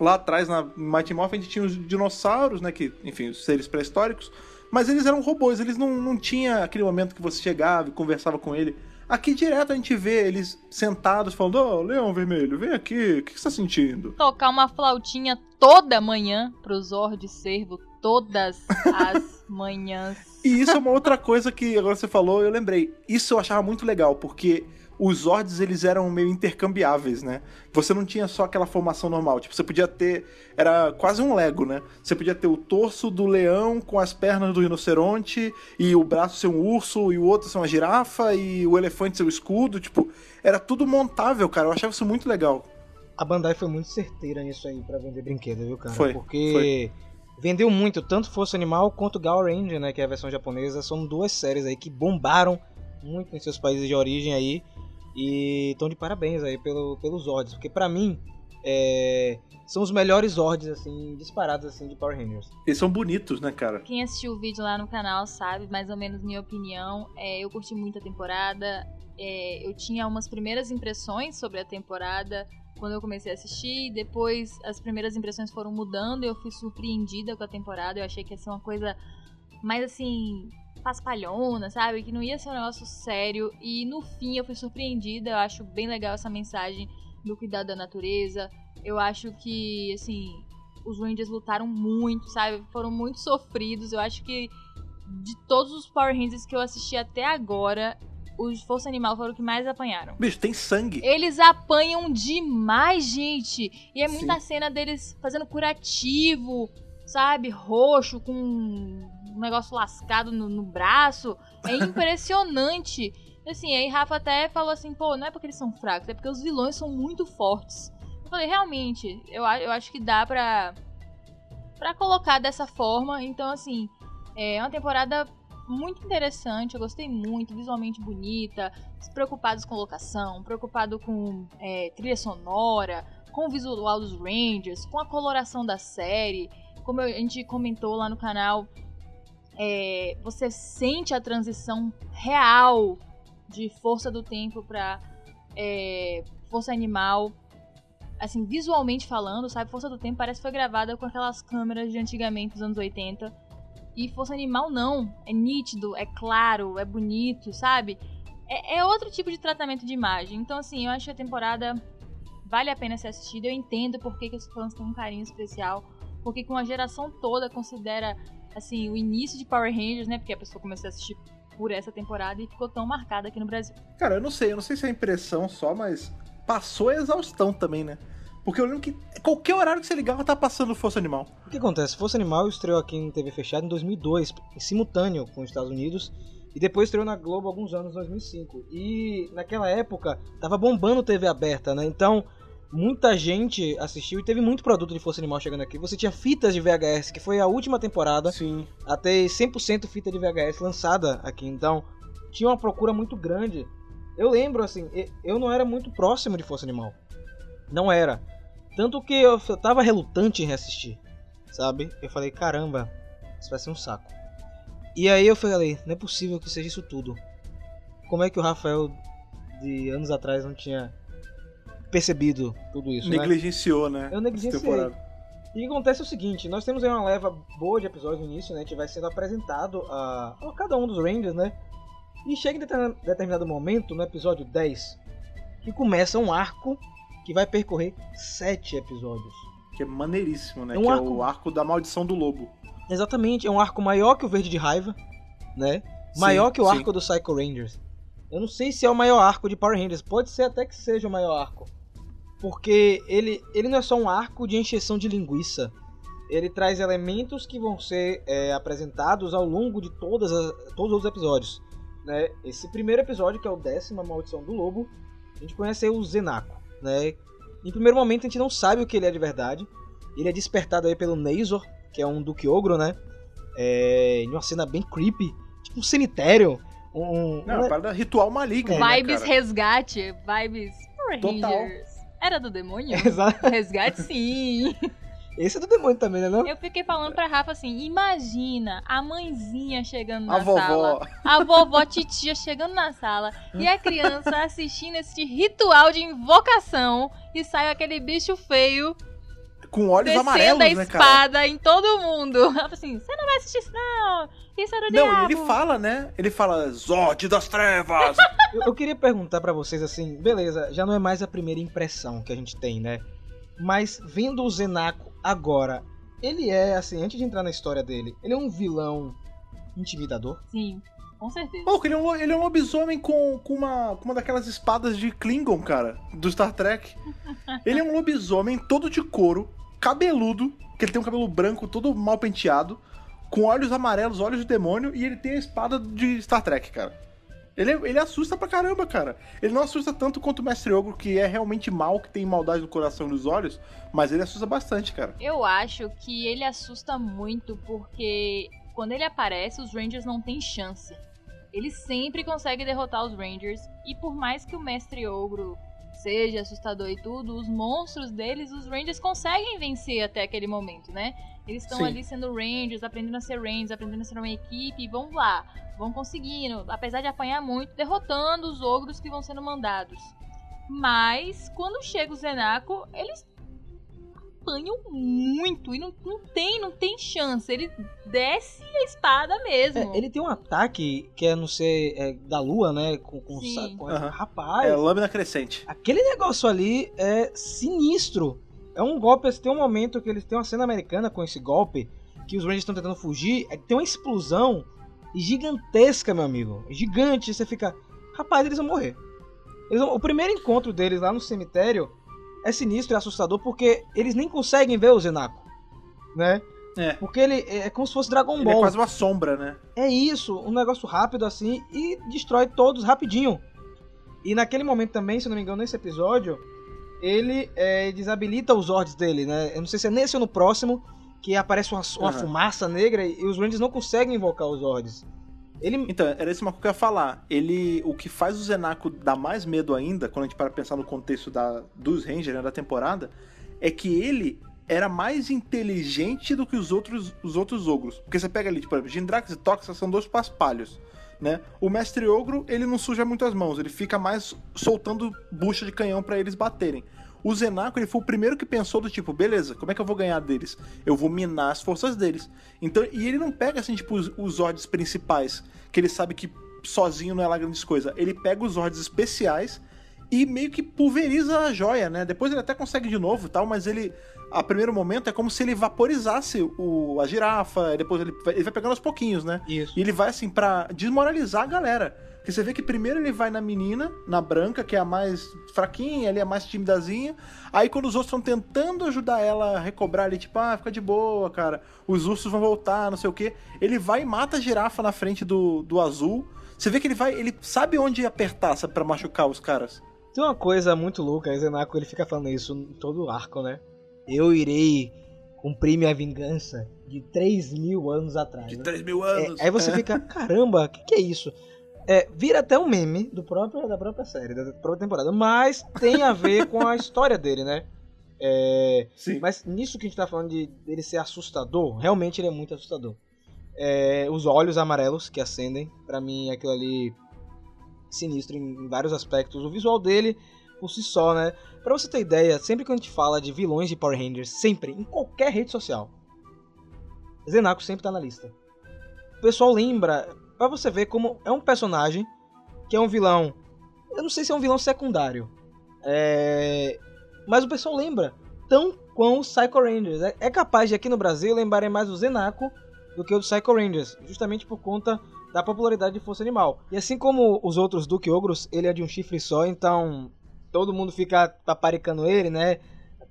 lá atrás na Mighty Morphin a gente tinha os dinossauros, né? Que, enfim, os seres pré-históricos. Mas eles eram robôs, eles não, não tinha aquele momento que você chegava e conversava com ele. Aqui direto a gente vê eles sentados falando, ô, Leão Vermelho, vem aqui, o que que você tá sentindo? Tocar uma flautinha toda manhã pro Zord Servo, todas as [LAUGHS] manhãs. E isso é uma outra coisa que agora você falou, eu lembrei. Isso eu achava muito legal, porque os Zords eles eram meio intercambiáveis, né? Você não tinha só aquela formação normal, tipo, você podia ter era quase um Lego, né? Você podia ter o torso do leão com as pernas do rinoceronte e o braço ser um urso e o outro ser uma girafa e o elefante ser o escudo, tipo, era tudo montável, cara. Eu achava isso muito legal. A Bandai foi muito certeira nisso aí pra vender brinquedo, viu, cara? Foi, Porque vendeu muito, tanto Força Animal quanto Gal Ranger, né? Que é a versão japonesa. São duas séries aí que bombaram muito em seus países de origem aí. E estão de parabéns aí pelo, pelos Zords. Porque pra mim, é, são os melhores Zords, assim, disparados assim, de Power Rangers. Eles são bonitos, né, cara? Quem assistiu o vídeo lá no canal sabe mais ou menos minha opinião. É, eu curti muito a temporada. É, eu tinha umas primeiras impressões sobre a temporada quando eu comecei a assistir. Depois as primeiras impressões foram mudando e eu fui surpreendida com a temporada. Eu achei que ia ser uma coisa mais assim. Paspalhona, sabe? Que não ia ser um negócio sério. E no fim eu fui surpreendida. Eu acho bem legal essa mensagem do cuidado da natureza. Eu acho que, assim, os Rangers lutaram muito, sabe? Foram muito sofridos. Eu acho que de todos os Power Rangers que eu assisti até agora, os Força Animal foram os que mais apanharam. Bicho, tem sangue. Eles apanham demais, gente. E é muita cena deles fazendo curativo, sabe? Roxo, com um negócio lascado no, no braço. É [LAUGHS] impressionante. Assim, aí Rafa até falou assim, pô, não é porque eles são fracos, é porque os vilões são muito fortes. Eu falei, realmente, eu, eu acho que dá pra, pra colocar dessa forma. Então, assim, é uma temporada muito interessante, eu gostei muito, visualmente bonita, preocupados com locação, preocupado com é, trilha sonora, com o visual dos Rangers, com a coloração da série. Como a gente comentou lá no canal, é, você sente a transição real de força do tempo pra é, força animal. Assim, visualmente falando, sabe? Força do Tempo parece que foi gravada com aquelas câmeras de antigamente, dos anos 80. E Força Animal não. É nítido, é claro, é bonito, sabe? É, é outro tipo de tratamento de imagem. Então, assim, eu acho que a temporada vale a pena ser assistida. Eu entendo por que, que os fãs têm um carinho especial. Porque que uma geração toda considera, assim, o início de Power Rangers, né? Porque a pessoa começou a assistir por essa temporada e ficou tão marcada aqui no Brasil. Cara, eu não sei, eu não sei se é impressão só, mas passou a exaustão também, né? Porque eu lembro que qualquer horário que você ligava tá passando Força Animal. O que acontece? Força Animal estreou aqui em TV fechada em 2002, em simultâneo com os Estados Unidos, e depois estreou na Globo alguns anos, em 2005. E naquela época tava bombando TV aberta, né? Então muita gente assistiu e teve muito produto de Força Animal chegando aqui. Você tinha fitas de VHS, que foi a última temporada Sim. a ter 100% fita de VHS lançada aqui. Então, tinha uma procura muito grande. Eu lembro, assim, eu não era muito próximo de Força Animal. Não era. Tanto que eu f- tava relutante em reassistir, sabe? Eu falei, caramba, isso vai ser um saco. E aí eu falei, não é possível que seja isso tudo. Como é que o Rafael de anos atrás não tinha percebido tudo isso, né? Negligenciou, né? Eu essa negligenciei. E o que acontece é o seguinte, nós temos aí uma leva boa de episódios no início, né? Vai sendo apresentado a, a cada um dos Rangers, né? E chega em determin- determinado momento, no episódio 10, que começa um arco que vai percorrer sete episódios. Que é maneiríssimo, né? É um que arco- é o arco da maldição do lobo. Exatamente, é um arco maior que o Verde de Raiva, né? Maior Sim, que o sim. arco do Psycho Rangers. Eu não sei se é o maior arco de Power Rangers, pode ser até que seja o maior arco. Porque ele, ele não é só um arco de encheção de linguiça. Ele traz elementos que vão ser é, apresentados ao longo de todas as- todos os episódios. Né? Esse primeiro episódio, que é o décimo, a Maldição do Lobo, a gente conhece o Zenaco. Né? Em primeiro momento a gente não sabe o que ele é de verdade. Ele é despertado aí pelo Nazor, que é um Duque Ogro, né? É, em uma cena bem creepy, tipo um cemitério. Um, Não, é um- parada ritual maligno. né, vibes cara? resgate, vibes Total. Rangers. Era do demônio? [LAUGHS] Exato. resgate sim. Esse é do demônio também, né? Não? Eu fiquei falando pra Rafa assim: imagina a mãezinha chegando na A vovó. sala, a vovó titia chegando na sala e a criança assistindo esse ritual de invocação e sai aquele bicho feio Com olhos descendo amarelos, a né, cara? espada em todo mundo. Ela fala assim, você não vai assistir isso não, isso era o Não, diabo. e ele fala, né? Ele fala, Zord das Trevas! [LAUGHS] Eu, eu queria perguntar pra vocês assim, beleza, já não é mais a primeira impressão que a gente tem, né? Mas vendo o Zenaco agora, ele é, assim, antes de entrar na história dele, ele é um vilão intimidador? Sim, com certeza. Pô, ele é um, ele é um lobisomem com, com, uma, com uma daquelas espadas de Klingon, cara, do Star Trek. [LAUGHS] Ele é um lobisomem todo de couro, cabeludo, que ele tem um cabelo branco todo mal penteado, com olhos amarelos, olhos de demônio, e ele tem a espada de Star Trek, cara. Ele, ele assusta pra caramba, cara. Ele não assusta tanto quanto o Mestre Ogro, que é realmente mal, que tem maldade no coração e nos olhos, mas ele assusta bastante, cara. Eu acho que ele assusta muito porque quando ele aparece, os Rangers não têm chance. Ele sempre consegue derrotar os Rangers e por mais que o Mestre Ogro seja assustador e tudo, os monstros deles, os Rangers conseguem vencer até aquele momento, né? Eles estão ali sendo Rangers, aprendendo a ser Rangers, aprendendo a ser uma equipe, e vão lá, vão conseguindo, apesar de apanhar muito, derrotando os ogros que vão sendo mandados. Mas quando chega o Zenaco, eles apanham muito e não, não tem, não tem chance. Ele desce a espada mesmo. É, ele tem um ataque que é, não sei, é, da lua, né? Com, com, com Aham. Rapaz, É lâmina crescente. aquele negócio ali é sinistro. É um golpe, assim, tem um momento que eles têm uma cena americana com esse golpe, que os Rangers estão tentando fugir, é que tem uma explosão gigantesca, meu amigo. Gigante, você fica, rapaz, eles vão morrer. Eles vão- O primeiro encontro deles lá no cemitério é sinistro e assustador porque eles nem conseguem ver o Zenaco, né? É. Porque ele é como se fosse Dragon Ele é Ball. quase uma sombra, né? É isso, um negócio rápido assim e destrói todos rapidinho. E naquele momento também, se não me engano, nesse episódio, ele é, desabilita os Zords dele, né? Eu não sei se é nesse ou no próximo, que aparece uma, uma Aham. fumaça negra e os Rangers não conseguem invocar os Zords. Ele. Então, era isso que eu ia falar. Ele, o que faz o Zenaco dar mais medo ainda, quando a gente para pensar no contexto da, dos Rangers, né, da temporada, é que ele era mais inteligente do que os outros, os outros ogros. Porque você pega ali, tipo, Gindrax e Toxa são dois paspalhos, né? O Mestre Ogro, ele não suja muito as mãos, ele fica mais soltando bucha de canhão pra eles baterem. O Zenaco, ele foi o primeiro que pensou do tipo, beleza, como é que eu vou ganhar deles? Eu vou minar as forças deles. Então, e ele não pega assim, tipo, os, os Zords principais, que ele sabe que sozinho não é lá grandes coisa. Ele pega os Zords especiais e meio que pulveriza a joia, né? Depois ele até consegue de novo e tal, mas ele, a primeiro momento, é como se ele vaporizasse o, a girafa, depois ele, vai- ele vai pegando aos pouquinhos, né? Isso. E ele vai assim pra desmoralizar a galera. Porque você vê que primeiro ele vai na menina, na branca, que é a mais fraquinha, ali é a mais timidazinha. Aí quando os outros estão tentando ajudar ela a recobrar ali, tipo, ah, fica de boa, cara. Os ursos vão voltar, não sei o quê. Ele vai e mata a girafa na frente do, do azul. Você vê que ele vai, ele sabe onde apertar, pra machucar os caras. Tem uma coisa muito louca, o Zenaco ele fica falando isso em todo o arco, né? Eu irei cumprir minha vingança de 3 mil anos atrás. né? 3 mil É, aí você fica, [LAUGHS] caramba, o que, que é isso? É, vira até um meme do próprio, da própria série, da própria temporada, mas tem a ver com a história dele, né? É, Sim. mas nisso que a gente tá falando de dele ser assustador, realmente ele é muito assustador. É, os olhos amarelos que acendem, pra mim aquilo ali sinistro em, vários aspectos. O visual dele por si só, né? Pra você ter ideia, sempre que a gente fala de vilões de Power Rangers, sempre, em qualquer rede social, Zenaco sempre tá na lista. O pessoal lembra, pra você ver como é um personagem que é um vilão. Eu não sei se é um vilão secundário. É, mas o pessoal lembra. Tão quão os Psycho Rangers. É, é capaz de aqui no Brasil lembrarem mais do Zenaco do que o Psycho Rangers. Justamente por conta da popularidade de Força Animal. E assim como os outros Duke Ogros, ele é de um chifre só, então todo mundo fica paparicando ele, né?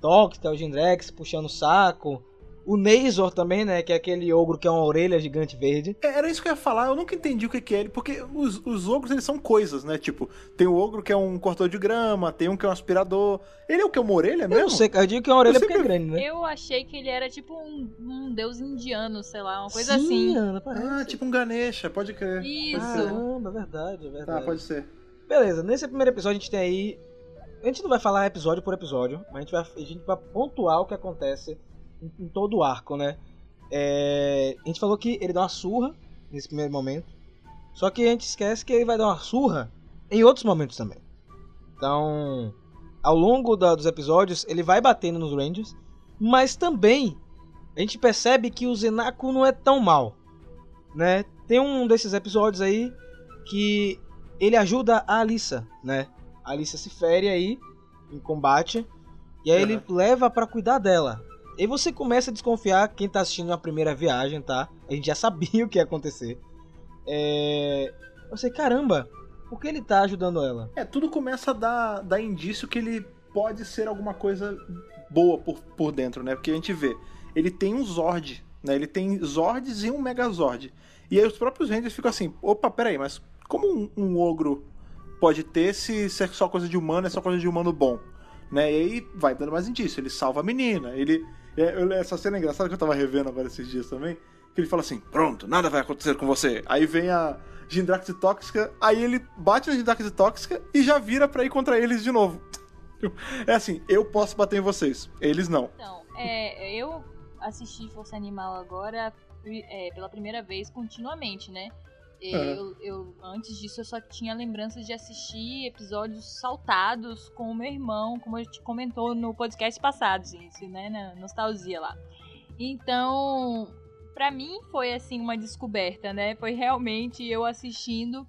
Toxic, o puxando o saco. O Nazor também, né? Que é aquele ogro que é uma orelha gigante verde. É, Era isso que eu ia falar, eu nunca entendi o que, que é ele, porque os, os ogros eles são coisas, né? Tipo, tem o ogro que é um cortador de grama, tem um que é um aspirador. Ele é o que? Uma orelha Eu mesmo? não sei. Eu digo que é uma orelha Eu porque é grande, né? Eu achei que ele era tipo um, um deus indiano, sei lá, uma coisa Sim, assim. Ana, parece. Ah, tipo um Ganesha, pode crer. Isso. Caramba, é verdade, é Tá, verdade. pode ser. Beleza, nesse primeiro episódio a gente tem aí. A gente não vai falar episódio por episódio, mas a gente vai, a gente vai pontuar o que acontece em, todo o arco, né? É, a gente falou que ele dá uma surra nesse primeiro momento. Só que a gente esquece que ele vai dar uma surra em outros momentos também. Então, ao longo da- dos episódios, ele vai batendo nos Rangers. Mas também a gente percebe que o Zenaco não é tão mal, né? Tem um desses episódios aí que ele ajuda a Alissa, né? A Alissa se fere aí em combate e aí ele leva pra cuidar dela. E você começa a desconfiar quem tá assistindo a primeira viagem, tá? A gente já [LAUGHS] sabia o que ia acontecer. É... Sei, caramba, por que ele tá ajudando ela? É, tudo começa a dar, dar indício que ele pode ser alguma coisa boa por, por dentro, né? Porque a gente vê, ele tem um Zord, né? Ele tem Zords e um Megazord. E aí os próprios Rangers ficam assim, opa, peraí, mas como um, um ogro pode ter se, se é só coisa de humano, é só coisa de humano bom? Né? E aí vai dando mais indício, ele salva a menina, ele... é, eu- essa cena é engraçada que eu tava revendo agora esses dias também, que ele fala assim, pronto, nada vai acontecer com você. Aí vem a Gindrax Tóxica, aí ele bate na Gindrax Tóxica e já vira pra ir contra eles de novo. [LAUGHS] É assim, eu posso bater em vocês, eles não. Então, é, eu assisti Força Animal agora é, pela primeira vez continuamente, né? Eu, eu- antes disso eu só tinha lembranças de assistir episódios saltados com o meu irmão, como a gente comentou no podcast passado, gente, né? Na nostalgia lá. Então, pra mim foi assim uma descoberta, né? Foi realmente eu assistindo.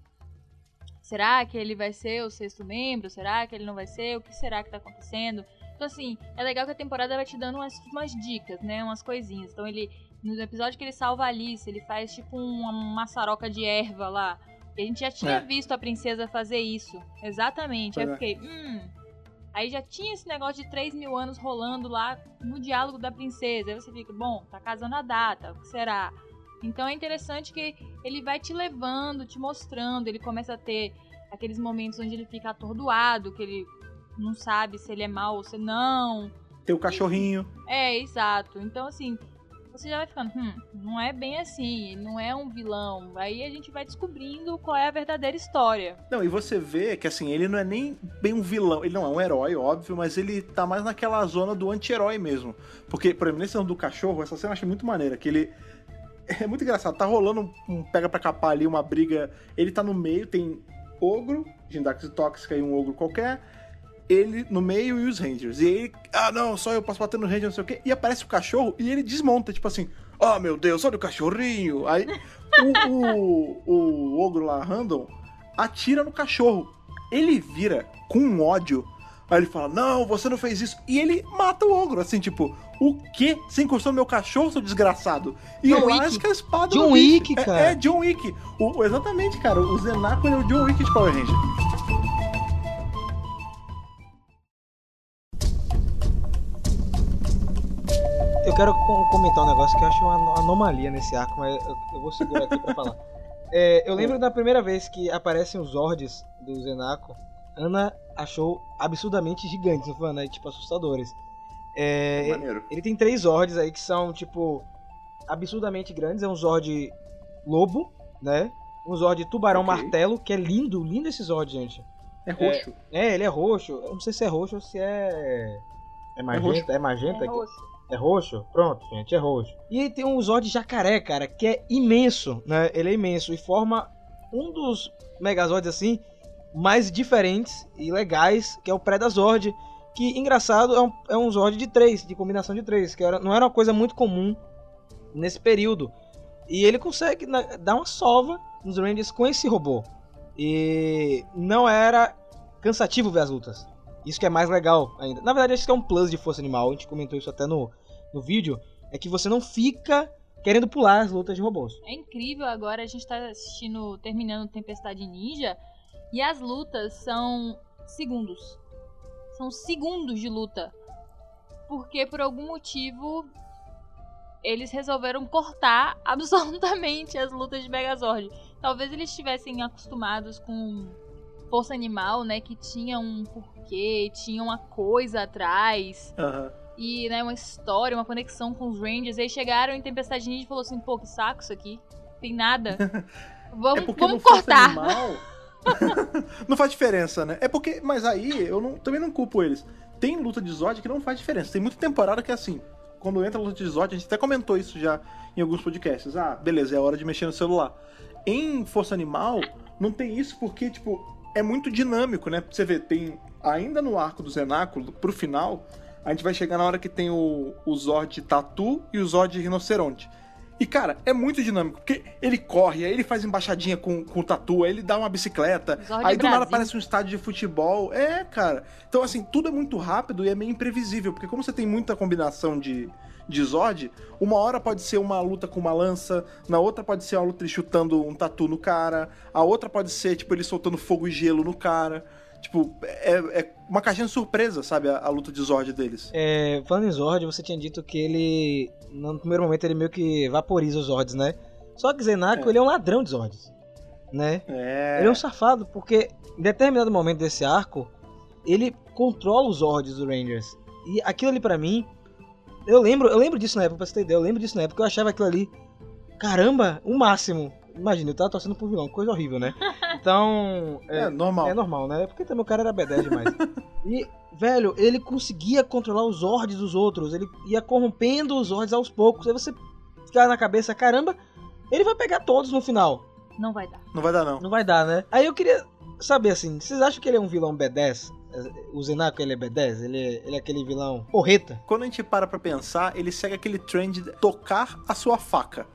Será que ele vai ser o sexto membro? Será que ele não vai ser? O que será que tá acontecendo? Então, assim, é legal que a temporada vai te dando umas, umas dicas, né? Umas coisinhas. Então, ele. No episódio que ele salva a Alice, ele faz tipo uma maçaroca de erva lá. E a gente já tinha É. visto a princesa fazer isso. Exatamente. Aí eu Pois fiquei, hum. Aí já tinha esse negócio de 3 mil anos rolando lá no diálogo da princesa. Aí você fica, bom, tá casando a data, o que será? Então é interessante que ele vai te levando, te mostrando. Ele começa a ter aqueles momentos onde ele fica atordoado, que ele não sabe se ele é mal ou se não. Tem o cachorrinho. É, exato. Então, assim, você já vai ficando, hum, não é bem assim, não é um vilão. Aí a gente vai descobrindo qual é a verdadeira história. Não, e você vê que assim, ele não é nem bem um vilão, ele não é um herói, óbvio, mas ele tá mais naquela zona do anti-herói mesmo. Porque, por exemplo, nesse cena do cachorro, essa cena eu achei muito maneira, que ele. [LAUGHS] É muito engraçado, tá rolando um, um pega pra capar ali, uma briga. Ele tá no meio, tem ogro, Gindax tóxica e um ogro qualquer. Ele no meio e os Rangers. E ele, ah não, só eu posso bater no Ranger, não sei o quê. E aparece o cachorro e ele desmonta, tipo assim, oh meu Deus, olha o cachorrinho. Aí o, o, o ogro lá, Random, atira no cachorro. Ele vira com um ódio. Aí ele fala, não, você não fez isso. E ele mata o ogro, assim, tipo, o quê? Você encostou no meu cachorro, seu desgraçado? E John lasca a espada John no bicho. Wick, É- cara. É, John Wick. O, exatamente, cara. O Zenaco é o John Wick de Power Ranger. Quero co- comentar um negócio que eu acho uma ano- anomalia nesse arco, mas eu, vou segurar aqui pra falar. É, eu lembro da primeira vez que aparecem os Zords do Zenaco, Ana achou absurdamente gigantes, não foi, Ana? Tipo, assustadores. É, Maneiro. ele tem três Zords aí que são, tipo, absurdamente grandes. É um Zord lobo, né? Um Zord tubarão Ok. martelo, que é lindo, lindo esse Zord, gente. É roxo. É, ele é roxo. Eu não sei se é roxo ou se é. É magenta? É, magenta? É roxo. É roxo? Pronto, gente, é roxo. E ele tem um Zord jacaré, cara, que é imenso, né? Ele é imenso e forma um dos Megazords, assim, mais diferentes e legais, que é o Predazord. Que, engraçado, é um, é um Zord de três, de combinação de três, que era, não era uma coisa muito comum nesse período. E ele consegue né, dar uma sova nos Rangers com esse robô. E não era cansativo ver as lutas. Isso que é mais legal ainda. Na verdade, acho que é um plus de Força Animal. A gente comentou isso até no, no vídeo. É que você não fica querendo pular as lutas de robôs. É incrível agora a gente tá assistindo, terminando Tempestade Ninja, e as lutas são segundos. São segundos de luta. Porque por algum motivo eles resolveram cortar [LAUGHS] absolutamente as lutas de Megazord. Talvez eles estivessem acostumados com Força Animal, né, que tinha um porquê, tinha uma coisa atrás Aham. e né, uma história, uma conexão com os Rangers. Aí chegaram em Tempestade Ninja e falou assim, pô, que saco isso aqui. Tem nada. [LAUGHS] Vamos, É porque vamos cortar. Animal [LAUGHS] não faz diferença, né? É porque, mas aí eu não- também não culpo eles. Tem luta de Zod que não faz diferença. Tem muita temporada que é assim. Quando entra a luta de Zod, a gente até comentou isso já em alguns podcasts. Ah, beleza, é hora de mexer no celular. Em Força Animal, não tem isso porque, tipo, é muito dinâmico, né? Você vê, tem ainda no arco do Zenáculo, pro final, A gente vai chegar na hora que tem o, o Zord Tatu e o Zord Rinoceronte. E, cara, é muito dinâmico, porque ele corre, aí ele faz embaixadinha com, com o Tatu, aí ele dá uma bicicleta, Zord aí do nada aparece um estádio de futebol. É, cara. Então, assim, tudo é muito rápido e é meio imprevisível, porque como você tem muita combinação de, de Zord, uma hora pode ser uma luta com uma lança, na outra pode ser uma luta chutando um tatu no cara, a outra pode ser, tipo, ele soltando fogo e gelo no cara. Tipo, é, é uma caixinha de surpresa, sabe, a, a luta de Zord deles. É, falando em Zord, você tinha dito que ele, no primeiro momento, ele meio que vaporiza os Zords, né? Só que Zenako, É. ele é um ladrão de Zords, né? É. Ele é um safado, porque em determinado momento desse arco, ele controla os Zords do Rangers. E aquilo ali pra mim, eu lembro, eu lembro disso na época, pra você ter ideia, eu lembro disso na época, eu achava aquilo ali, caramba, o máximo. Imagina, eu tava torcendo pro vilão, coisa horrível, né? Então, [LAUGHS] É, normal. é normal, né? Porque também o cara era B10 demais. e, velho, ele conseguia controlar os Zords dos outros. Ele ia corrompendo os Zords aos poucos. Aí você ficava na cabeça, caramba, ele vai pegar todos no final. Não vai dar. Não vai dar, não. Não vai dar, né? Aí eu queria saber, assim, vocês acham que ele é um vilão B10? O Zenako, ele é B10? Ele é, ele é aquele vilão porreta? Quando a gente para pra pensar, ele segue aquele trend de tocar a sua faca.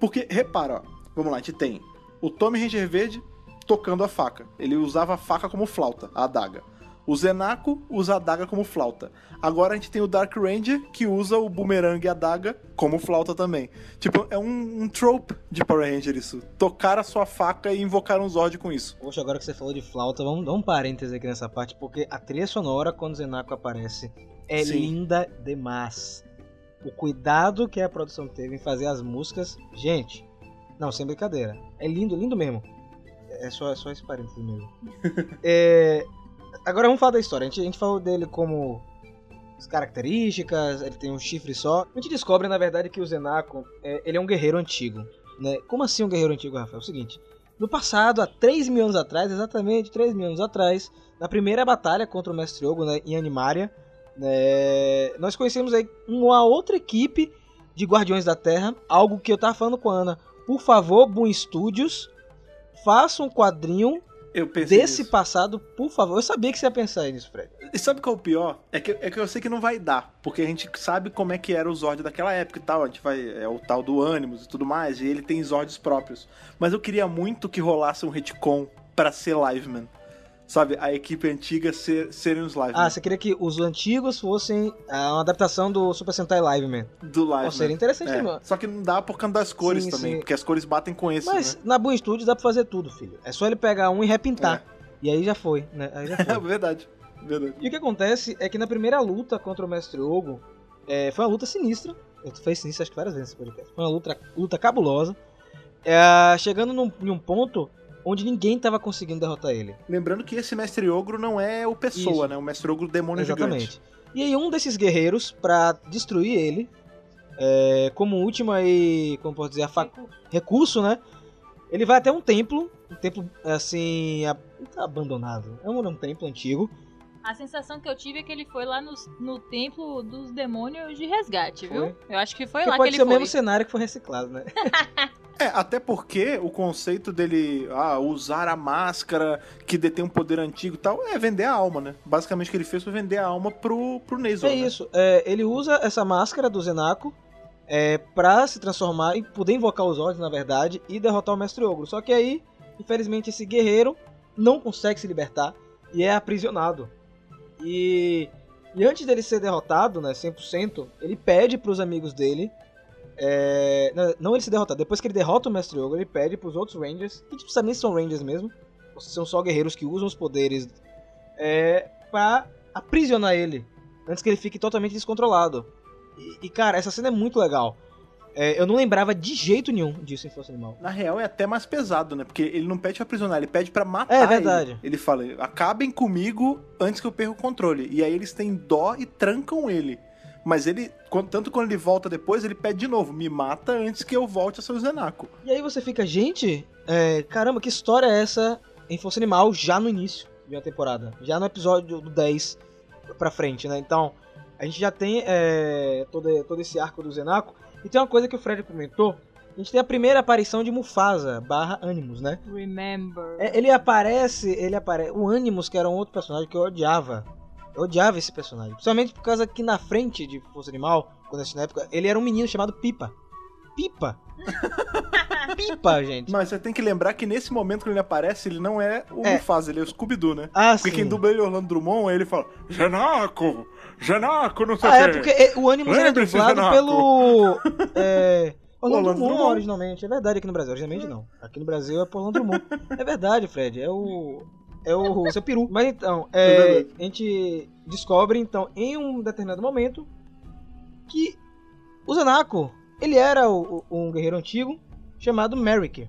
Porque, repara, ó, vamos lá, a gente tem o Tommy Ranger Verde tocando a faca. Ele usava a faca como flauta, a adaga. O Zenako usa a adaga como flauta. Agora a gente tem o Dark Ranger, que usa o boomerang e a adaga como flauta também. Tipo, é um, um trope de Power Ranger isso. Tocar a sua faca e invocar um Zord com isso. Poxa, agora que você falou de flauta, vamos dar um parêntese aqui nessa parte, porque a trilha sonora, quando o Zenako aparece, é Sim. linda demais. O cuidado que a produção teve em fazer as músicas, gente, não, sem brincadeira. É lindo, lindo mesmo. É só, é só esse parênteses mesmo. [LAUGHS] É, agora vamos falar da história. A gente, a gente falou dele como as características, ele tem um chifre só. A gente descobre, na verdade, que o Zenako, é, ele é um guerreiro antigo. Né? Como assim um guerreiro antigo, Rafael? É o seguinte, no passado, há 3 mil anos atrás, exatamente 3 mil anos atrás, na primeira batalha contra o Mestre Ogo né, em Animaria, né, nós conhecemos aí uma outra equipe de Guardiões da Terra, algo que eu tava falando com a Ana. Por favor, Boom Studios, faça um quadrinho desse nisso. passado, por favor. Eu sabia que você ia pensar nisso, Fred. E sabe qual é o pior? É que, é que eu sei que não vai dar. Porque a gente sabe como é que era o Zord daquela época e tal. A gente vai. É o tal do Animus e tudo mais. E ele tem Zords próprios. Mas eu queria muito que rolasse um retcon pra ser Liveman. Sabe? A equipe antiga ser, serem os Livemen. Ah, você queria que os antigos fossem ah, uma adaptação do Super Sentai Live Man. do Liveman. Ou seria interessante, É. mano. Só que não dá por causa das cores Sim, também. sim. Porque as cores batem com esse, Mas né? na Boom Studios dá pra fazer tudo, filho. É só ele pegar um e repintar. E aí já foi, né? Aí já É [LAUGHS] foi. verdade. Verdade. e o que acontece é que na primeira luta contra o Mestre Ogo, é, foi uma luta sinistra. Eu fiz sinistra acho que várias vezes nesse podcast. Foi uma luta, luta cabulosa. É, chegando num, em um ponto onde ninguém tava conseguindo derrotar ele. Lembrando que esse Mestre Ogro não é o Pessoa, Isso. né? O Mestre Ogro Demônio Gigante. Exatamente. E aí um desses guerreiros, pra destruir ele, é, como última e, como posso dizer, a fa- recurso, né? Ele vai até um templo, um templo assim, a- tá abandonado. É um, um templo antigo. A sensação que eu tive é que ele foi lá no, no templo dos demônios de resgate, viu? Eu acho que foi Que lá pode que ser ele o foi. mesmo cenário que foi reciclado, né? [LAUGHS] É, até porque o conceito dele ah, usar a máscara que detém um poder antigo e tal é vender a alma, né? Basicamente o que ele fez foi vender a alma pro, pro Nezo. É isso. é, ele usa essa máscara do Zenako é, pra se transformar e poder invocar os olhos, na verdade, e derrotar o Mestre Ogro. Só que aí, infelizmente, esse guerreiro não consegue se libertar e é aprisionado. E, e antes dele ser derrotado, né, 100%, ele pede pros amigos dele. é, não, ele se derrotar, depois que ele derrota o Mestre Ogro, ele pede pros outros Rangers, que tipo, também são Rangers mesmo, são só guerreiros que usam os poderes, é, pra aprisionar ele antes que ele fique totalmente descontrolado. E, e, cara, essa cena é muito legal. É, eu não lembrava de jeito nenhum disso em Força Animal. Na real é até mais pesado, né? Porque ele não pede pra aprisionar, ele pede pra matar. É verdade. Ele, ele fala: acabem comigo antes que eu perca o controle. E aí eles têm dó e trancam ele. Mas ele, tanto quando ele volta depois, ele pede de novo: me mata antes que eu volte a ser o Zenaco. E aí você fica, gente, é, caramba, que história é essa em Força Animal já no início de uma temporada? Já no episódio do 10 pra frente, né? Então, a gente já tem é, todo, todo esse arco do Zenako. E tem uma coisa que o Fred comentou. A gente tem a primeira aparição de Mufasa barra Animus, né? Remember. É, ele aparece, ele aparece. O Animus, que era um outro personagem que eu odiava. Eu odiava esse personagem. Principalmente por causa que na frente de Força Animal, quando eu na época, ele era um menino chamado Pipa. Pipa! [LAUGHS] Pipa, gente. Mas você tem que lembrar que nesse momento que ele aparece, ele não é o É. Mufasa, ele é o Scooby-Doo, né? Ah, Porque sim. quem dubla ele é Orlando Drummond, ele fala, Janaco, Janaco, não sei Ah, o é quê." porque é, o ânimo era Lembre-se, dublado pelo. [LAUGHS] É. Orlando Orlando Drummond, originalmente. É verdade aqui no Brasil. Originalmente não. Aqui no Brasil é por Orlando Drummond. É verdade, Fred. É o. É o seu peru. Mas então, É é, a gente descobre, então, em um determinado momento, que o Zanako, ele era o- o- um guerreiro antigo chamado Merrick.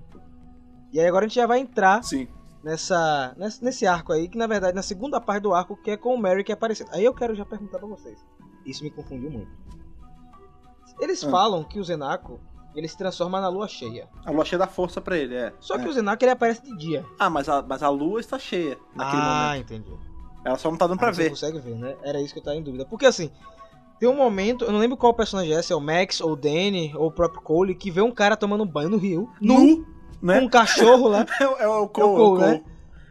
E aí agora a gente já vai entrar Sim. nessa, nesse, nesse arco aí, que na verdade na segunda parte do arco, que é com o Merrick aparecendo. Aí eu quero já perguntar pra vocês. Isso me confundiu muito. Eles Ah. falam que o Zenako, ele se transforma na lua cheia. A lua cheia dá força pra ele, é. Só que É. o Zenako ele aparece de dia. Ah, mas a, mas a lua está cheia naquele ah, momento. entendi. Ela só não tá dando pra Ah, você ver. consegue ver, né? Era isso que eu tava em dúvida. Porque assim, tem um momento, eu não lembro qual personagem é, se é o Max, ou o Danny, ou o próprio Cole, que vê um cara tomando banho no rio, nu, Nu, com né? um cachorro lá. [LAUGHS] É, o- é o Cole, É o Cole, é o Cole. né?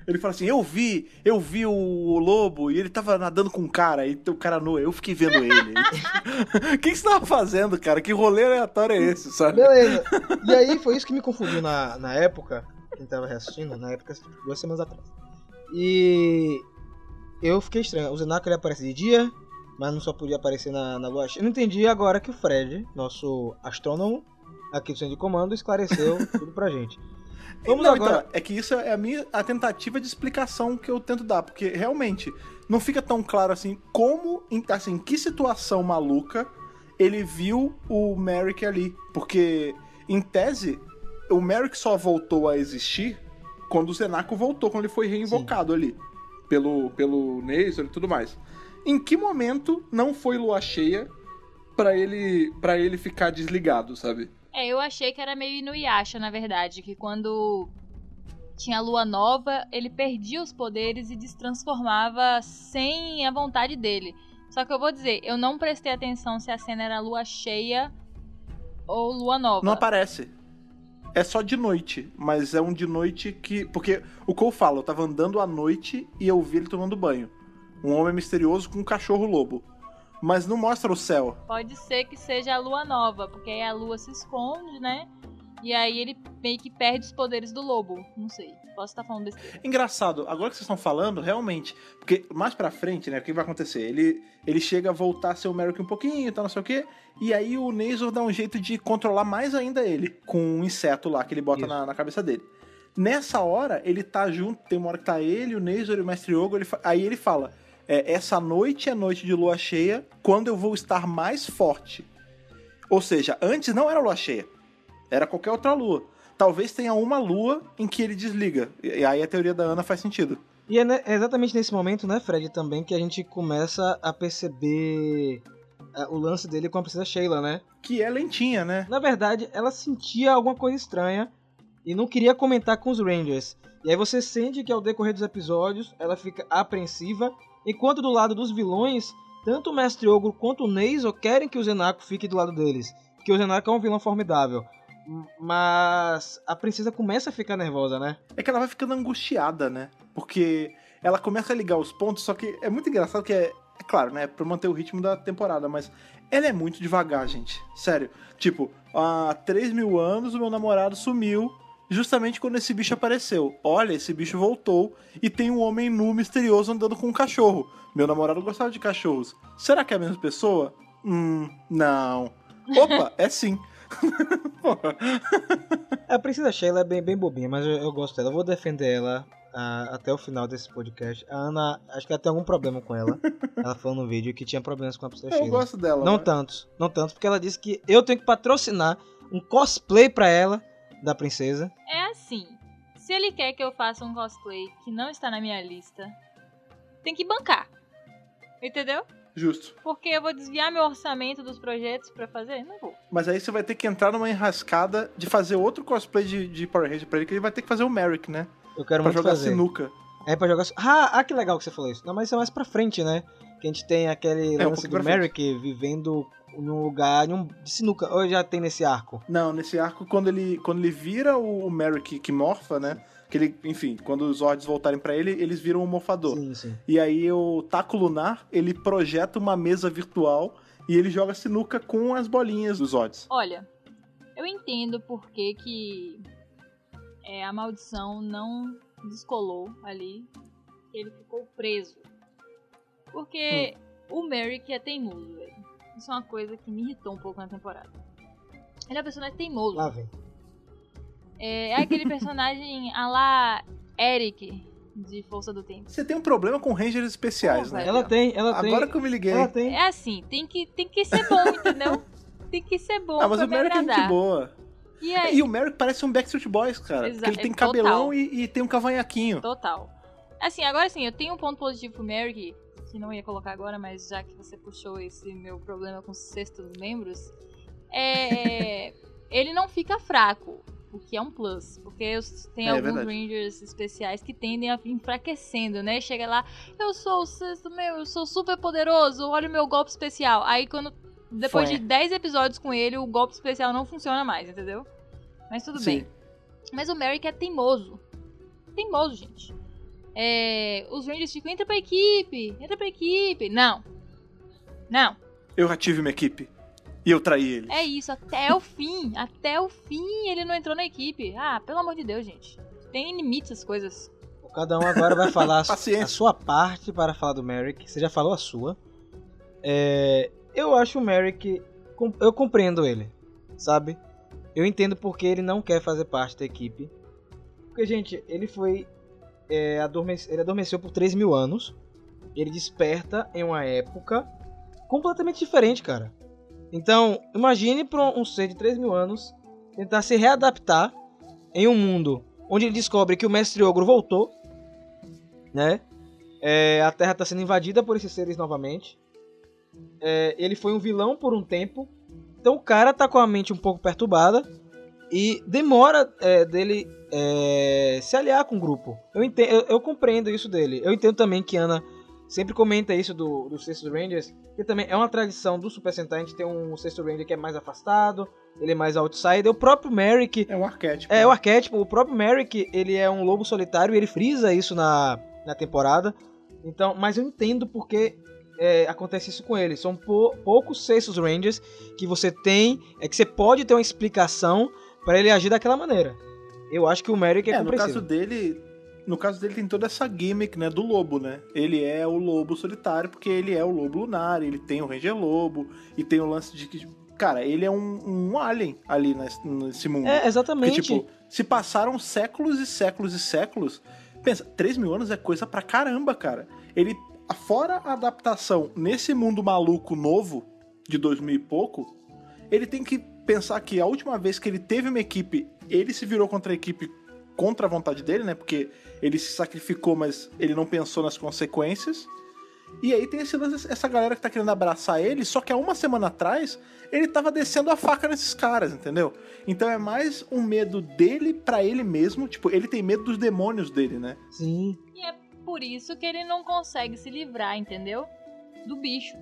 Ele fala assim, eu vi, eu vi o lobo e ele tava nadando com um cara, e o cara nu, eu fiquei vendo ele. O [LAUGHS] [LAUGHS] que, que você tava fazendo, cara? Que rolê aleatório é esse, sabe? Beleza. E aí foi isso que me confundiu na, na época, quem tava reassistindo, na época, duas semanas atrás. E eu fiquei estranho. O Zenako ele aparece de dia, mas não só podia aparecer na, na lua cheia. Eu não entendi agora que o Fred, nosso astrônomo, aqui do centro de comando, esclareceu [LAUGHS] tudo pra gente. Vamos Não, agora. então, é que isso é a minha a tentativa de explicação que eu tento dar, porque realmente não fica tão claro assim como, em- assim, em que situação maluca ele viu o Merrick ali. Porque, em tese, o Merrick só voltou a existir quando o Zenako voltou, quando ele foi reinvocado ali. Pelo, pelo Nasor e tudo mais. Em que momento não foi lua cheia pra ele, pra ele ficar desligado, sabe? É, eu achei que era meio Inuyasha, na verdade, que quando tinha lua nova, ele perdia os poderes e destransformava sem a vontade dele. Só que eu vou dizer, eu não prestei atenção se a cena era lua cheia ou lua nova. Não aparece. É só de noite, mas é um de noite que. Porque o Cole fala, eu tava andando à noite e eu vi ele tomando banho. Um homem misterioso com um cachorro lobo. Mas não mostra o céu. Pode ser que seja a lua nova, porque aí a lua se esconde, né? E aí ele meio que perde os poderes do lobo. Não sei. Posso estar falando besteira. Engraçado, agora que vocês estão falando, realmente. Porque mais pra frente, né, o que vai acontecer? Ele, ele chega a voltar a ser o Merrick um pouquinho e tal, não sei o quê. E aí o Nasor dá um jeito de controlar mais ainda ele. Com um inseto lá que ele bota na, na cabeça dele. Nessa hora, ele tá junto, tem uma hora que tá ele, o Nasor e o Mestre Yogo, ele aí ele fala: é, essa noite é noite de lua cheia, quando eu vou estar mais forte. Ou seja, antes não era lua cheia. Era qualquer outra lua. Talvez tenha uma lua em que ele desliga. E aí a teoria da Ana faz sentido. E é ne- é exatamente nesse momento, né, Fred, também que a gente começa a perceber é, o lance dele com a princesa Sheila, né? Que é lentinha, né? Na verdade, ela sentia alguma coisa estranha e não queria comentar com os Rangers. E aí você sente que ao decorrer dos episódios ela fica apreensiva, enquanto do lado dos vilões, tanto o Mestre Ogro quanto o Neisel querem que o Zenako fique do lado deles. Que o Zenako é um vilão formidável. Mas a princesa começa a ficar nervosa, né? É que ela vai ficando angustiada, né? Porque ela começa a ligar os pontos, só que é muito engraçado que é, é claro, né? Pra manter o ritmo da temporada, mas ela é muito devagar, gente. Sério. Tipo, há 3 mil anos o meu namorado sumiu justamente quando esse bicho apareceu. Olha, esse bicho voltou e tem um homem nu misterioso andando com um cachorro. Meu namorado gostava de cachorros. Será que é a mesma pessoa? Hum, não. Opa, [LAUGHS] é sim. [LAUGHS] Porra. A princesa Sheila é bem, bem bobinha, mas eu, eu gosto dela. Eu vou defender ela ah, até o final desse podcast. A Ana, acho que ela tem algum problema com ela. ela falou no vídeo que tinha problemas com a princesa Eu Sheila. gosto dela. Não mas- tantos, não tantos, porque ela disse que eu tenho que patrocinar um cosplay pra ela da princesa. É assim. Se ele quer que eu faça um cosplay que não está na minha lista, tem que bancar. Entendeu? Justo. Porque eu vou desviar meu orçamento dos projetos pra fazer? Não vou. Mas aí você vai ter que entrar numa enrascada de fazer outro cosplay de, de Power Ranger pra ele, que ele vai ter que fazer o Merrick, né? Eu quero Pra muito jogar fazer. sinuca. É pra jogar. Ah, ah, que legal que você falou isso. Não, mas isso é mais pra frente, né? Que a gente tem aquele É, um lance pouquinho do. Merrick vivendo num lugar num, de sinuca. Ou já tem nesse arco? Não, nesse arco, quando ele, quando ele vira o Merrick que morfa, né? Que ele, enfim, quando os Zords voltarem pra ele, eles viram um morfador. Sim, sim. E aí o Taco Lunar, ele projeta uma mesa virtual e ele joga sinuca com as bolinhas dos Zords. Olha, eu entendo por que, que é, a maldição não descolou ali. Ele ficou preso. Porque o Merrick é teimoso, velho. Isso é uma coisa que me irritou um pouco na temporada. Ele é um personagem teimoso. Lá vem. É, é aquele [LAUGHS] personagem a lá Eric, de Força do Tempo. Você tem um problema com Rangers especiais, Pô, né? Ela tem, ela tem. Agora que eu me liguei. Ela tem. É assim, tem que, tem que ser bom, entendeu? [LAUGHS] Tem que ser bom Ah, mas pra o me Merrick é gente boa. E aí, E o Merrick parece um Backstreet Boys, cara. Exa- ele tem é, cabelão e, e tem um cavanhaquinho. Total. Assim, agora sim, eu tenho um ponto positivo pro Merrick, que não ia colocar agora, mas já que você puxou esse meu problema com os sextos membros, é. [LAUGHS] ele não fica fraco, o que é um plus. Porque tem É, alguns verdade. Rangers especiais que tendem a vir enfraquecendo, né? Chega lá, eu sou o sexto membro, eu sou super poderoso, olha o meu golpe especial. Aí quando. Depois Fué. de 10 episódios com ele, o golpe especial não funciona mais, entendeu? Mas tudo Sim. bem. Mas o Merrick é teimoso. Teimoso, gente. É, os Rangers ficam, entra pra equipe, entra pra equipe. Não. Não. Eu já tive uma equipe. E eu traí ele. É isso, até o fim. Até o fim ele não entrou na equipe. Ah, pelo amor de Deus, gente. Tem limites as coisas. Cada um agora vai falar a [LAUGHS] sua parte para falar do Merrick. Você já falou a sua. É, eu acho o Merrick. Eu compreendo ele, sabe? Eu entendo porque ele não quer fazer parte da equipe. Porque, gente, ele foi. É, ele adormeceu por 3 mil anos. Ele desperta em uma época completamente diferente, cara. Então, imagine para um ser de 3 mil anos tentar se readaptar em um mundo onde ele descobre que o Mestre Ogro voltou, né? É, a Terra está sendo invadida por esses seres novamente. É, ele foi um vilão por um tempo. Então o cara tá com a mente um pouco perturbada e demora é, dele é, se aliar com o grupo. Eu, entendo, eu, eu compreendo isso dele. Eu entendo também que Ana sempre comenta isso do, do Sexto Rangers, que também é uma tradição do Super Sentai. A gente tem um Sexto Ranger que é mais afastado, ele é mais outsider. O próprio Merrick É um arquétipo. é, o arquétipo, o próprio Merrick, ele é um lobo solitário e ele frisa isso na, na temporada. Então, mas eu entendo porque é, acontece isso com ele. São pou- poucos sextos Rangers que você tem, é que você pode ter uma explicação para ele agir daquela maneira. Eu acho que o Merrick é, É, no caso dele, no caso dele tem toda essa gimmick, né, do lobo, né? Ele é o lobo solitário porque ele é o lobo lunar, ele tem o Ranger Lobo e tem o lance de que, cara, ele é um, um alien ali nesse, mundo. É, Porque, exatamente. tipo, se passaram séculos e séculos e séculos, pensa, 3 mil anos é coisa pra caramba, cara. Ele, fora a adaptação nesse mundo maluco novo, de 2000 e pouco, ele tem que pensar que a última vez que ele teve uma equipe, ele se virou contra a equipe contra a vontade dele, né? Porque ele se sacrificou, mas ele não pensou nas consequências. E aí tem esse lance, essa galera que tá querendo abraçar ele, só que há uma semana atrás ele tava descendo a faca nesses caras, entendeu? Então é mais um medo dele pra ele mesmo, tipo, ele tem medo dos demônios dele, né? Sim. E é por isso que ele não consegue se livrar, entendeu? Do bicho.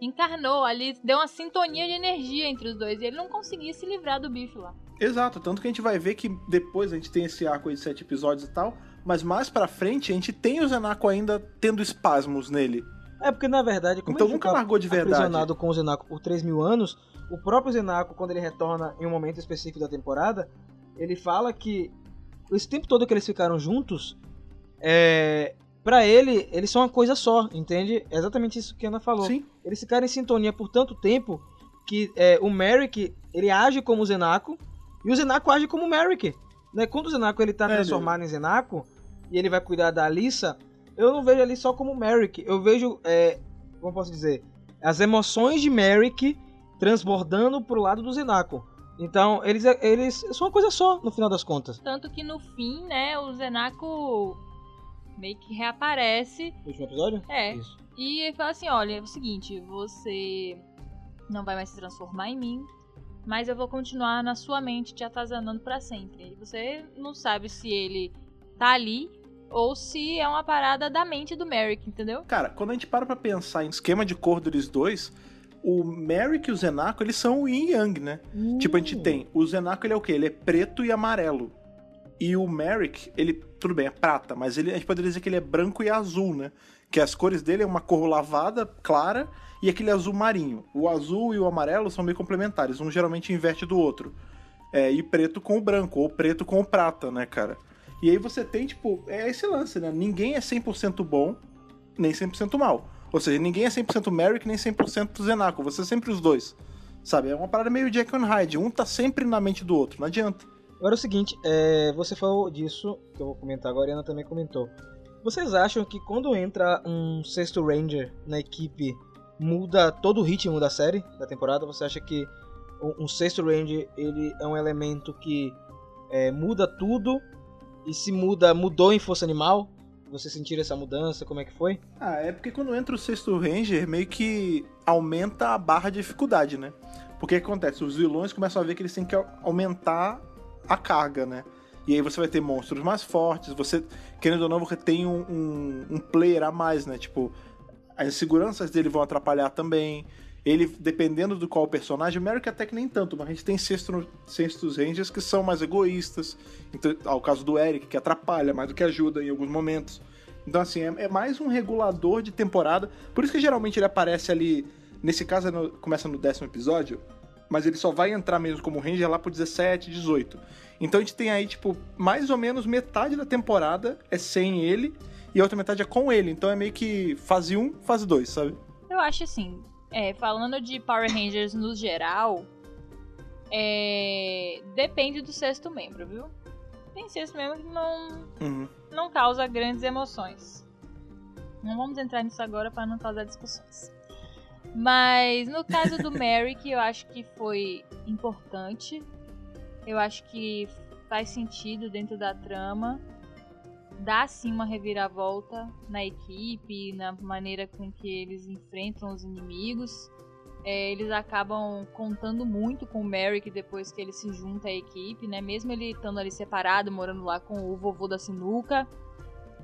Encarnou ali, deu uma sintonia de energia entre os dois. E ele não conseguia se livrar do bicho lá. Exato, tanto que a gente vai ver que depois a gente tem esse arco aí de sete episódios e tal, mas mais pra frente a gente tem o Zenako ainda tendo espasmos nele. É porque, na verdade, como Então ele nunca ficou largou de verdade. aprisionado com o Zenako por 3 mil anos, o próprio Zenako, quando ele retorna em um momento específico da temporada, ele fala que esse tempo todo que eles ficaram juntos, é, para ele, eles são uma coisa só, entende? É exatamente isso que a Ana falou. Sim, Eles ficaram em sintonia por tanto tempo que é, o Merrick, ele age como o Zenako e o Zenako age como o Merrick. Né? Quando o Zenako ele tá É, transformado em Zenako e ele vai cuidar da Alissa, eu não vejo ali só como Merrick. Eu vejo, é, como posso dizer, as emoções de Merrick transbordando pro lado do Zenako. Então, eles, eles são uma coisa só, no final das contas. Tanto que no fim, né, o Zenako meio que reaparece. No último episódio? É. Isso. E ele fala assim: olha, é o seguinte, você não vai mais se transformar em mim, mas eu vou continuar na sua mente te atazanando pra sempre. E você não sabe se ele tá ali ou se é uma parada da mente do Merrick, entendeu? cara, quando a gente para pra pensar em esquema de cor deles dois, o Merrick e o Zenako, eles são o Yin e Yang, né? Tipo, a gente Hum. tem, o Zenako ele é o quê? Ele é preto e amarelo. E o Merrick, ele, tudo bem, é prata, mas ele, a gente poderia dizer que ele é branco e azul, né? Que as cores dele é uma cor lavada, clara, e aquele azul marinho. O azul e o amarelo são meio complementares, um geralmente inverte do outro. É, e preto com o branco, ou preto com o prata, né, cara? E aí você tem, tipo, é esse lance, né? Ninguém é 100% bom, nem 100% mal. Ou seja, ninguém é 100% Merrick, nem 100% Zenaco. Você é sempre os dois. Sabe? É uma parada meio Jack and Hyde. Um tá sempre na mente do outro, não adianta. Agora é o seguinte, é, você falou disso, que eu vou comentar agora, e a Ana também comentou. Vocês acham que quando entra um sexto Ranger na equipe, muda todo o ritmo da série, da temporada? Você acha que um, sexto Ranger ele é um elemento que é, muda tudo? E se muda, mudou em Força Animal? Você sentir essa mudança? Como é que foi? Ah, é porque quando entra o sexto Ranger, meio que aumenta a barra de dificuldade, né? Porque o que acontece? Os vilões começam a ver que eles têm que au- aumentar a carga, né? E aí você vai ter monstros mais fortes, você, querendo ou não, você tem um, um, um player a mais, né? Tipo, as inseguranças dele vão atrapalhar também. Ele, dependendo do qual personagem, Merrick até que nem tanto, mas a gente tem sexto, sextos Rangers que são mais egoístas. Então, ao caso do Eric, que atrapalha mais do que ajuda em alguns momentos. Então, assim, é, é mais um regulador de temporada. Por isso que geralmente ele aparece ali. Nesse caso, é no- começa no décimo episódio. Mas ele só vai entrar mesmo como Ranger lá pro 17, 18. Então a gente tem aí, tipo, mais ou menos metade da temporada é sem ele. E a outra metade é com ele. Então é meio que fase 1, fase 2, sabe? Eu acho assim, é, falando de Power Rangers no geral, é, depende do sexto membro, viu? Tem sexto membro que não, Uhum. não causa grandes emoções. Não vamos entrar nisso agora para não causar discussões. Mas no caso do Merrick, eu acho que foi importante. Eu acho que faz sentido dentro da trama. Dá sim uma reviravolta na equipe, na maneira com que eles enfrentam os inimigos. É, eles acabam contando muito com o Merrick depois que ele se junta à equipe, né? Mesmo ele estando ali separado, morando lá com o vovô da sinuca.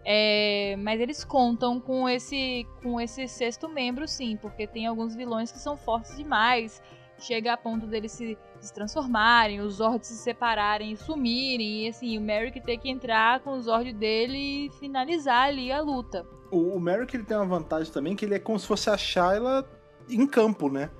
É, mas eles contam com esse, com esse sexto membro, sim, porque tem alguns vilões que são fortes demais. Chega a ponto deles se, se transformarem, os Zords se separarem e sumirem. E assim, o Merrick ter que entrar com o Zord dele e finalizar ali a luta. O, o Merrick ele tem uma vantagem também que ele é como se fosse a Shyla em campo, né?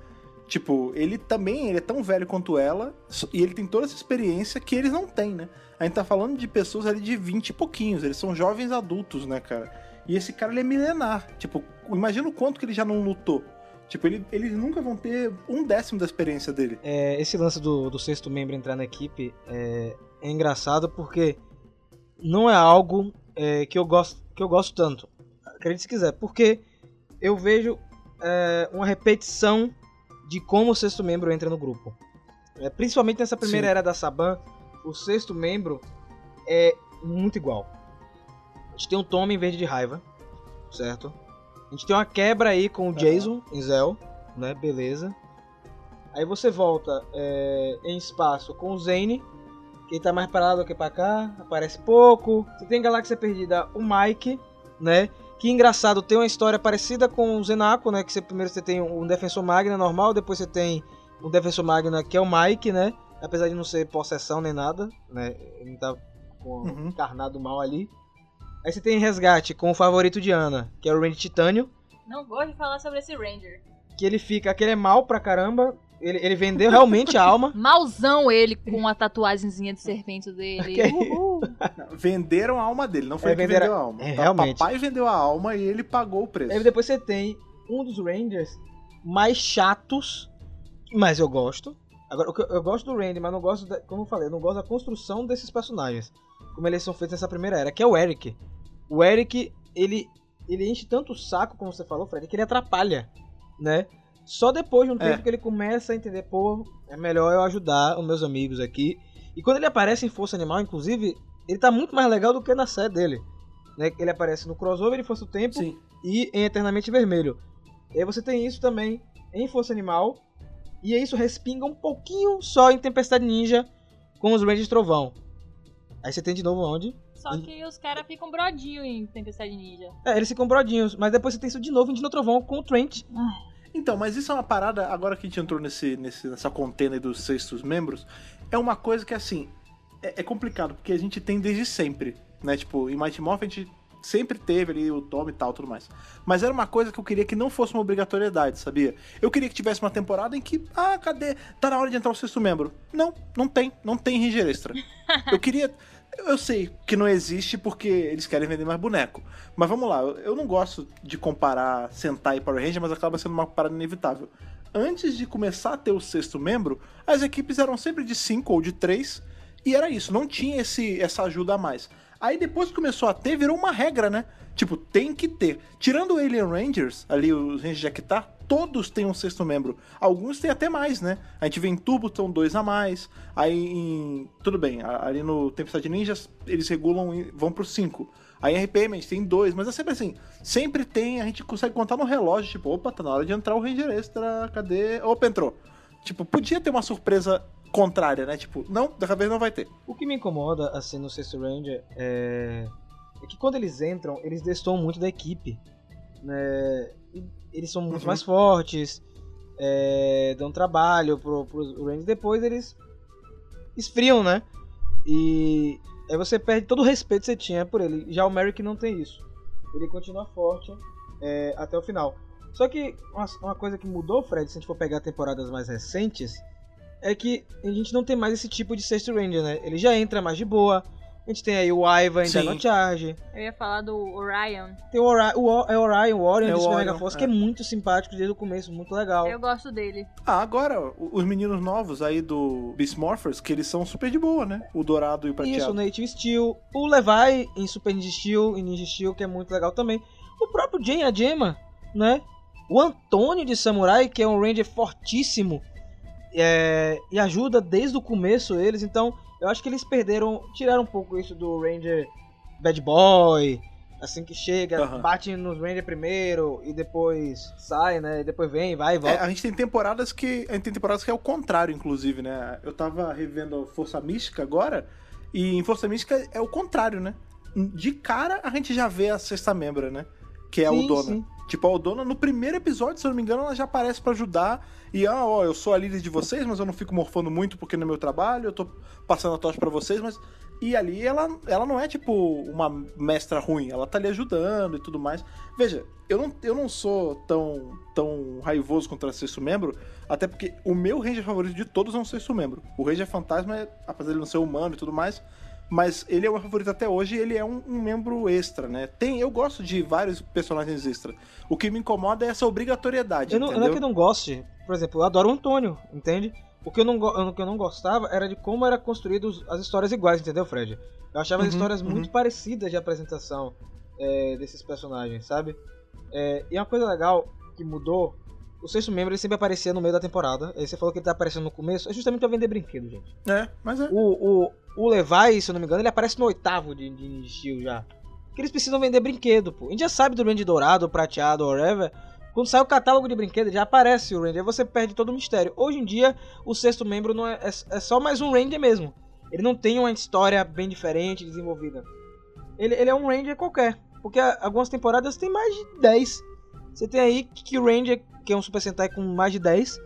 Tipo, ele também ele é tão velho quanto ela, e ele tem toda essa experiência que eles não têm, né? A gente tá falando de pessoas ali de 20 e pouquinhos, eles são jovens adultos, né, cara? E esse cara ele é milenar. Tipo, imagina o quanto que ele já não lutou. Tipo, ele, eles nunca vão ter um décimo da experiência dele. É, esse lance do, do sexto membro entrar na equipe é, é engraçado porque não é algo é, que, eu gosto, que eu gosto tanto. Acredite se quiser, porque eu vejo é, uma repetição de como o sexto membro entra no grupo. É, principalmente nessa primeira Sim. era da Saban, o sexto membro é muito igual. A gente tem um Tommy em verde de raiva, certo? A gente tem uma quebra aí com o Jason em Zell, né? Beleza. Aí você volta é, em espaço com o Zane, que tá mais parado do que pra cá, aparece pouco. Você tem em Galáxia Perdida o Mike, né? Que engraçado, tem uma história parecida com o Zenaco, né? Que você, primeiro você tem um Defensor Magna normal, depois você tem um Defensor Magna que é o Mike, né? Apesar de não ser possessão nem nada, né? Ele não tá com Uhum. encarnado mal ali. Aí você tem resgate com o favorito de Ana, que é o Randy Titânio. Não gosto de falar sobre esse Ranger. Que ele fica, que ele é mal pra caramba. Ele, ele vendeu realmente a [LAUGHS] alma. Malzão ele com a tatuagemzinha de serpente dele. [LAUGHS] Que Uhul. Venderam a alma dele, não foi É, ele que vendeu a alma. é, realmente. Papai vendeu a alma e ele pagou o preço. Aí depois você tem um dos Rangers mais chatos, mas eu gosto. Agora, eu, eu gosto do Randy, mas não gosto, da, como eu falei, eu não gosto da construção desses personagens. Como eles são feitos nessa primeira era, que é o Eric. O Eric, ele, ele enche tanto o saco, como você falou, Fred, que ele atrapalha, né? Só depois de um É. tempo que ele começa a entender, pô, é melhor eu ajudar os meus amigos aqui. E quando ele aparece em Força Animal, inclusive, ele tá muito mais legal do que na série dele. Né? Ele aparece no crossover de Força do Tempo Sim. e em Eternamente Vermelho. E aí você tem isso também em Força Animal. E isso respinga um pouquinho só em Tempestade Ninja com os Rangers Trovão. Aí você tem de novo onde? Só que os caras ficam brodinho em Tempestade Ninja. É, eles ficam brodinhos, mas depois você tem isso de novo em Dino Trovão com o Trent. Então, mas isso é uma parada, agora que a gente entrou nesse, nesse, nessa contenda aí dos sextos membros, é uma coisa que, assim, é, é complicado, porque a gente tem desde sempre, né? Tipo, em Mighty Morphin a gente sempre teve ali o Tom e tal, tudo mais. Mas era uma coisa que eu queria que não fosse uma obrigatoriedade, sabia? Eu queria que tivesse uma temporada em que, ah, cadê? Tá na hora de entrar o sexto membro. Não, não tem, não tem Ranger Extra. [LAUGHS] Eu queria... Eu sei que não existe porque eles querem vender mais boneco. Mas vamos lá, eu- não gosto de comparar Sentai e Power Ranger, mas acaba sendo uma parada inevitável. Antes de começar a ter o sexto membro, as equipes eram sempre de cinco ou de três, e era isso, não tinha esse, essa ajuda a mais. Aí depois que começou a ter, virou uma regra, né? Tipo, tem que ter. Tirando o Alien Rangers, ali os Rangers de Akitar, todos têm um sexto membro. Alguns têm até mais, né? A gente vê em Turbo, são dois a mais. Aí em. Tudo bem, ali no Tempestade Ninjas, eles regulam e vão pro cinco. Aí em RPM a gente tem dois, mas é sempre assim. Sempre tem, a gente consegue contar no relógio, tipo, opa, tá na hora de entrar o Ranger Extra, cadê? Opa, entrou. Tipo, podia ter uma surpresa contrária, né? Tipo, não, dessa vez não vai ter. O que me incomoda, assim, no Sexto Ranger é... é que quando eles entram, eles destoam muito da equipe. Né? Eles são muito Uhum. mais fortes, é, dão trabalho pro, pros Rangers. Depois eles esfriam, né? E aí você perde todo o respeito que você tinha por ele. Já o Merrick não tem isso. Ele continua forte é, até o final. Só que uma, uma coisa que mudou, Fred, se a gente for pegar temporadas mais recentes, é que a gente não tem mais esse tipo de Sexto Ranger, né? Ele já entra mais de boa. A gente tem aí o Ivan Sim. ainda no Charge. Eu ia falar do Orion. Tem o, Ori o, O- é o Orion, o Orion É do Super Mega Force, é. que é muito simpático desde o começo, muito legal. Eu gosto dele. Ah, agora, os meninos novos aí do Beast Morphers, que eles são super de boa, né? O dourado e o prateado. Isso, o Native Steel. O Levi em Super Ninja Steel e Ninja Steel, que é muito legal também. O próprio Jane Ajema, né? O Antônio de Samurai, que é um Ranger fortíssimo. É, e ajuda desde o começo eles. Então, eu acho que eles perderam, tiraram um pouco isso do Ranger Bad Boy. Assim que chega, Aham. bate nos Ranger primeiro e depois sai, né? E depois vem, vai e volta. É, a gente tem temporadas que. A gente tem temporadas que é o contrário, inclusive, né? Eu tava revendo Força Mística agora, e em Força Mística é o contrário, né? De cara a gente já vê a sexta membra, né? Que é a Sim, Aldona. sim. Tipo, a Aldona, no primeiro episódio, se eu não me engano, ela já aparece pra ajudar. E, ah, ó, eu sou a líder de vocês, mas eu não fico morfando muito porque no meu trabalho, eu tô passando a tocha pra vocês, mas. E ali ela, ela não é, tipo, uma mestra ruim, ela tá ali ajudando e tudo mais. Veja, eu não, eu não sou tão, tão raivoso contra o sexto membro, até porque o meu Ranger favorito de todos é um sexto membro. O Ranger Fantasma, é, apesar de ele não ser humano e tudo mais, mas ele é o meu favorito até hoje e ele é um, um membro extra, né? Tem, eu gosto de vários personagens extra. O que me incomoda é essa obrigatoriedade, Eu não, não é que eu não goste. Por exemplo, eu adoro o Antônio, entende? O que eu não, o que eu não gostava era de como era construído os- as histórias iguais, entendeu, Fred? Eu achava as Uhum, histórias uhum. muito parecidas de apresentação é, desses personagens, sabe? É, e uma coisa legal que mudou, o sexto membro ele sempre aparecia no meio da temporada. Aí você falou que ele tá aparecendo no começo, é justamente pra vender brinquedo, gente. É, mas é. O, o, o Levi, se eu não me engano, ele aparece no oitavo de, de Ninja Steel já. Porque eles precisam vender brinquedo, pô. A gente já sabe do Range dourado, prateado, whatever. Quando sai o catálogo de brinquedo, já aparece o Ranger, aí você perde todo o mistério. Hoje em dia, o sexto membro não é, é, é só mais um Ranger mesmo. Ele não tem uma história bem diferente, desenvolvida. Ele, ele é um Ranger qualquer. Porque algumas temporadas tem mais de 10. Você tem aí que o Ranger, que é um Super Sentai com mais de 10.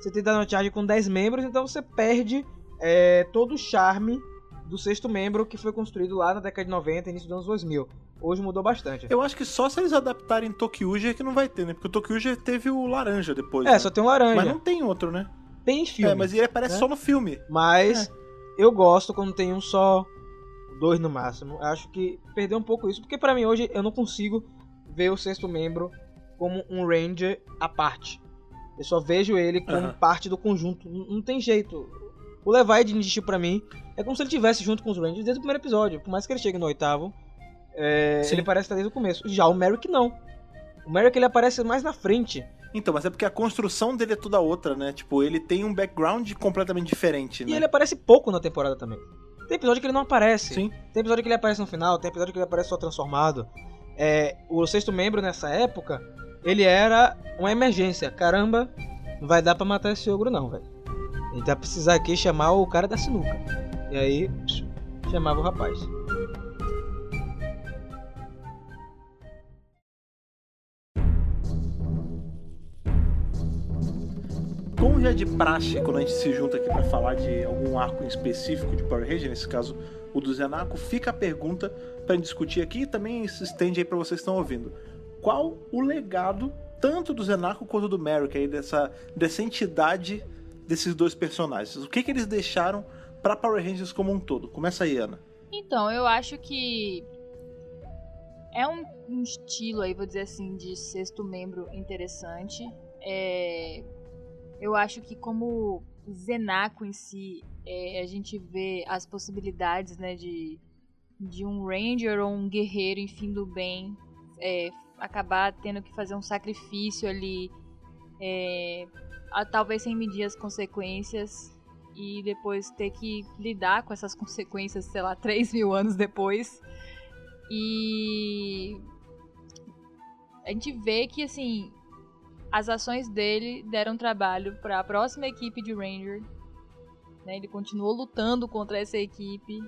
Você tem Dino Charge com 10 membros, então você perde é, todo o charme do sexto membro que foi construído lá na década de 90 início dos anos 2000. Hoje mudou bastante. Eu acho que só se eles adaptarem Tokyuja é que não vai ter, né? Porque o Tokyuja teve o laranja depois. É, né? só tem um laranja. Mas não tem outro, né? Tem filme. É, mas ele aparece né? só no filme. Mas eu gosto quando tem um só, dois no máximo. Eu acho que perdeu um pouco isso, porque pra mim hoje eu não consigo ver o sexto membro como um Ranger à parte. Eu só vejo ele como parte do conjunto. Não, não tem jeito. O Levi de Steel pra mim é como se ele tivesse junto com os Rangers desde o primeiro episódio. Por mais que ele chegue no oitavo, é, ele parece estar desde o começo. Já o Merrick não. O Merrick ele aparece mais na frente. Então, mas é porque a construção dele é toda outra, né? Tipo, ele tem um background completamente diferente, né? E ele aparece pouco na temporada também. Tem episódio que ele não aparece. Sim. Tem episódio que ele aparece no final, tem episódio que ele aparece só transformado. É, o sexto membro nessa época, ele era uma emergência. Caramba, não vai dar pra matar esse ogro não, velho. A gente vai precisar aqui chamar o cara da sinuca. E aí, chamava o rapaz. Como já é de praxe, quando a gente se junta aqui pra falar de algum arco em específico de Power Ranger, nesse caso o do Zenaco, fica a pergunta gente discutir aqui e também se estende aí pra vocês que estão ouvindo. Qual o legado tanto do Zenaco quanto do Merrick aí dessa, dessa entidade desses dois personagens? O que que eles deixaram pra Power Rangers como um todo? Começa aí, Ana. Então, eu acho que é um, um estilo aí, vou dizer assim, de sexto membro interessante. É, eu acho que como Zenaco em si, é, a gente vê as possibilidades, né, de, de um ranger ou um guerreiro, enfim, do bem, é, acabar tendo que fazer um sacrifício ali, é, a- talvez sem medir as consequências e depois ter que lidar com essas consequências, sei lá, [LAUGHS] 3 mil anos depois. E a gente vê que, assim, as ações dele deram trabalho para a próxima equipe de Ranger. né? Ele continuou lutando contra essa equipe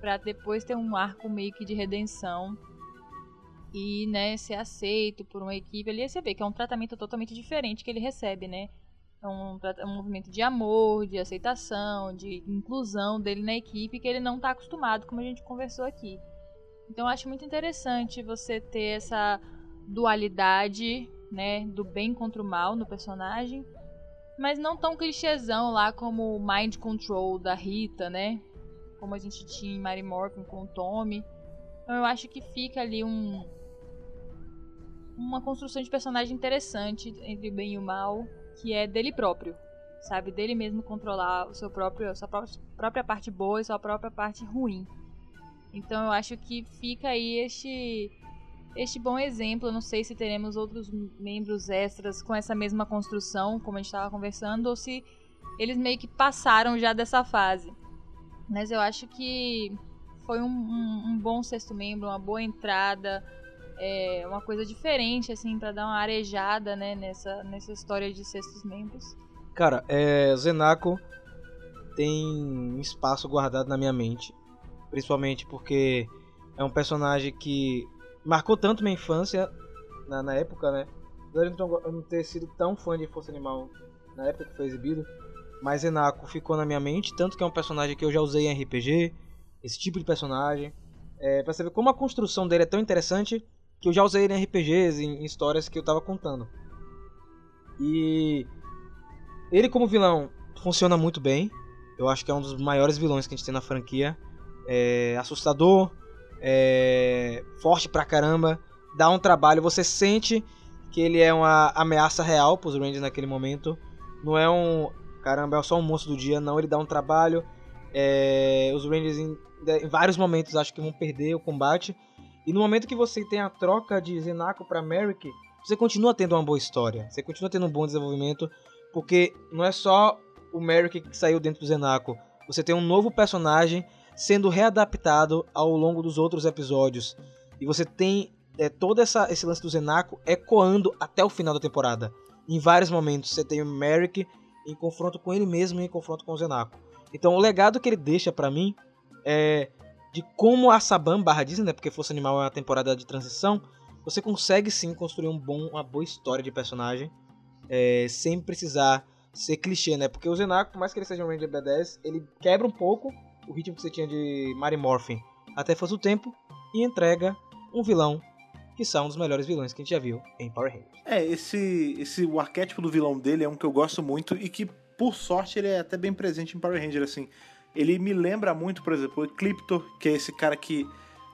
para depois ter um arco meio que de redenção e né, ser aceito por uma equipe. Ali você vê que é um tratamento totalmente diferente que ele recebe, né? É um, tra- um movimento de amor, de aceitação, de inclusão dele na equipe que ele não está acostumado, como a gente conversou aqui. Então eu acho muito interessante você ter essa dualidade, né, do bem contra o mal no personagem, mas não tão clichêzão lá como o Mind Control da Rita, né? Como a gente tinha em Mary Morphin com o Tommy. Então eu acho que fica ali um uma construção de personagem interessante entre o bem e o mal, que é dele próprio, sabe, dele mesmo controlar o seu próprio, a sua pró- própria parte boa e sua própria parte ruim. Então eu acho que fica aí este este bom exemplo. Eu não sei se teremos outros membros extras com essa mesma construção, como a gente estava conversando, ou se eles meio que passaram já dessa fase. Mas eu acho que foi um, um- um bom sexto membro, uma boa entrada, é, uma coisa diferente, assim, para dar uma arejada, né, nessa, nessa história de sextos membros. Cara, é, Zenaco tem um espaço guardado na minha mente. Principalmente porque é um personagem que marcou tanto minha infância na, na época, né? Apesar de eu não ter- sido tão fã de Força Animal na época que foi exibido, mas Zenaco ficou na minha mente, tanto que é um personagem que eu já usei em RPG, esse tipo de personagem. É, pra você ver como a construção dele é tão interessante que eu já usei em RPGs, em, em histórias que eu tava contando. E ele como vilão funciona muito bem. Eu acho que é um dos maiores vilões que a gente tem na franquia. É assustador, é forte pra caramba, dá um trabalho. Você sente que ele é uma ameaça real pros Rangers naquele momento. Não é um caramba, é só um monstro do dia. Não, ele dá um trabalho. É, os Rangers em, em vários momentos acho que vão perder o combate. E no momento que você tem a troca de Zenaco pra Merrick, você continua tendo uma boa história. Você continua tendo um bom desenvolvimento. Porque não é só o Merrick que saiu dentro do Zenaco. Você tem um novo personagem sendo readaptado ao longo dos outros episódios. E você tem é, todo essa, esse lance do Zenaco ecoando até o final da temporada. Em vários momentos você tem o Merrick em confronto com ele mesmo e em confronto com o Zenaco. Então o legado que ele deixa pra mim é de como a Saban barra Disney, né, porque Força Animal é uma temporada de transição, você consegue sim construir um bom, uma boa história de personagem é, sem precisar ser clichê, né? Porque o Zenaco, por mais que ele seja um Ranger B10, ele quebra um pouco o ritmo que você tinha de Mary Morphin até fosse o tempo e entrega um vilão que são um dos melhores vilões que a gente já viu em Power Rangers. É, esse, esse o arquétipo do vilão dele é um que eu gosto muito e que, por sorte, ele é até bem presente em Power Ranger, assim. Ele me lembra muito, por exemplo, o Ecliptor, que é esse cara que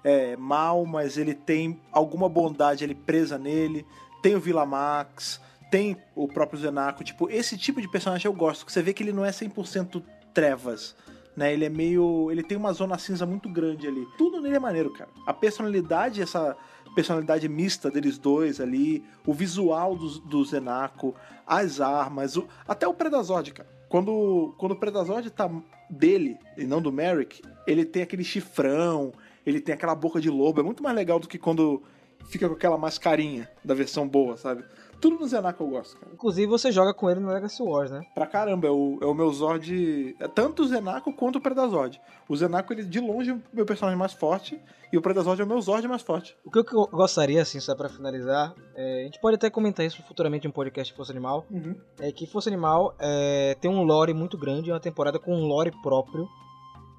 é mal, mas ele tem alguma bondade ali presa nele. Tem o Vilamax, tem o próprio Zenaco. Tipo, esse tipo de personagem eu gosto, você vê que ele não é 100% trevas. Né, ele é meio. Ele tem uma zona cinza muito grande ali. Tudo nele é maneiro, cara. A personalidade, essa personalidade mista deles dois ali, o visual do, do Zenaco, as armas, o- até o Predazord, cara. Quando, quando o Predazord tá dele e não do Merrick, ele tem aquele chifrão, ele tem aquela boca de lobo. É muito mais legal do que quando fica com aquela mascarinha da versão boa, sabe? Tudo no Zenaco eu gosto, cara. Inclusive, você joga com ele no Legacy Wars, né? Pra caramba, é o, é o meu Zord. É tanto o Zenaco quanto o Predazord. O Zenaco, ele de longe é o meu personagem mais forte. E o Predazord é o meu Zord mais forte. O que eu gostaria, assim, só pra finalizar, é, a gente pode até comentar isso futuramente em um podcast de Força Animal, é que Força Animal é, tem um lore muito grande, é uma temporada com um lore próprio.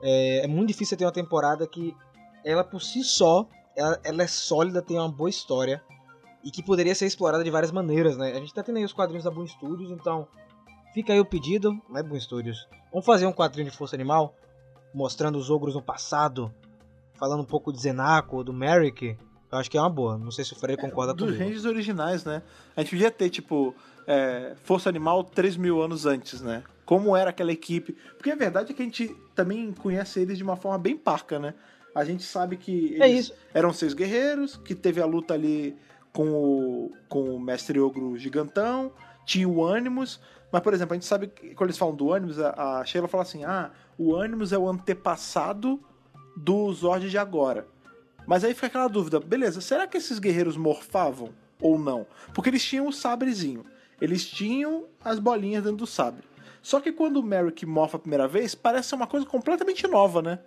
É, é muito difícil ter uma temporada que ela por si só, ela, ela é sólida, tem uma boa história e que poderia ser explorada de várias maneiras, né? A gente tá tendo aí os quadrinhos da Boom Studios, então fica aí o pedido, né, Boom Studios? Vamos fazer um quadrinho de Força Animal mostrando os ogros no passado, falando um pouco de Zenaco, do Merrick. Eu acho que é uma boa. Não sei se o Frei concorda Dos comigo. ranges originais, né? A gente podia ter, tipo, é, Força Animal 3 mil anos antes, né? Como era aquela equipe. Porque a verdade é que a gente também conhece eles de uma forma bem parca, né? A gente sabe que É eles isso. eram seis guerreiros, que teve a luta ali com o, com o Mestre Ogro Gigantão, tinha o Animus. Mas, por exemplo, a gente sabe que quando eles falam do Animus, a, a Sheila fala assim: ah, o Animus é o antepassado do Zord de agora. Mas aí fica aquela dúvida, beleza, será que esses guerreiros morfavam ou não? Porque eles tinham o sabrezinho, eles tinham as bolinhas dentro do sabre. Só que quando o Merrick morfa a primeira vez, parece ser uma coisa completamente nova, né?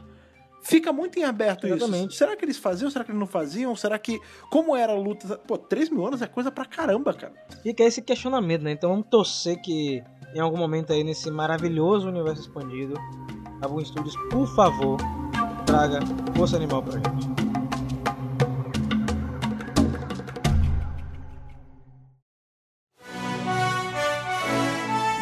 Fica muito em aberto isso. Exatamente. Será que eles faziam? Será que eles não faziam? Será que. Como era a luta? Pô, 3 mil anos é coisa pra caramba, cara. Fica esse questionamento, né? Então vamos torcer que em algum momento aí nesse maravilhoso universo expandido, a Boom Studios, por favor, traga Força Animal pra gente.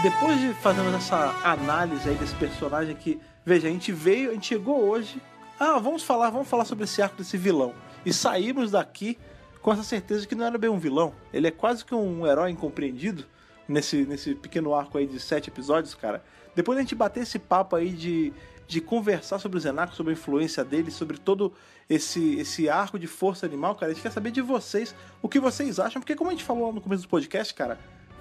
Depois de fazermos essa análise aí desse personagem que, veja, a gente veio, a gente chegou hoje. Ah, vamos falar, vamos falar sobre esse arco desse vilão. E saímos daqui com essa certeza que não era bem um vilão. Ele é quase que um herói incompreendido nesse, nesse pequeno arco aí de sete episódios, cara. Depois da gente bater esse papo aí de, de conversar sobre o Zenaco, sobre a influência dele, sobre todo esse, esse arco de força animal, cara, a gente quer saber de vocês o que vocês acham, porque como a gente falou lá no começo do podcast, cara,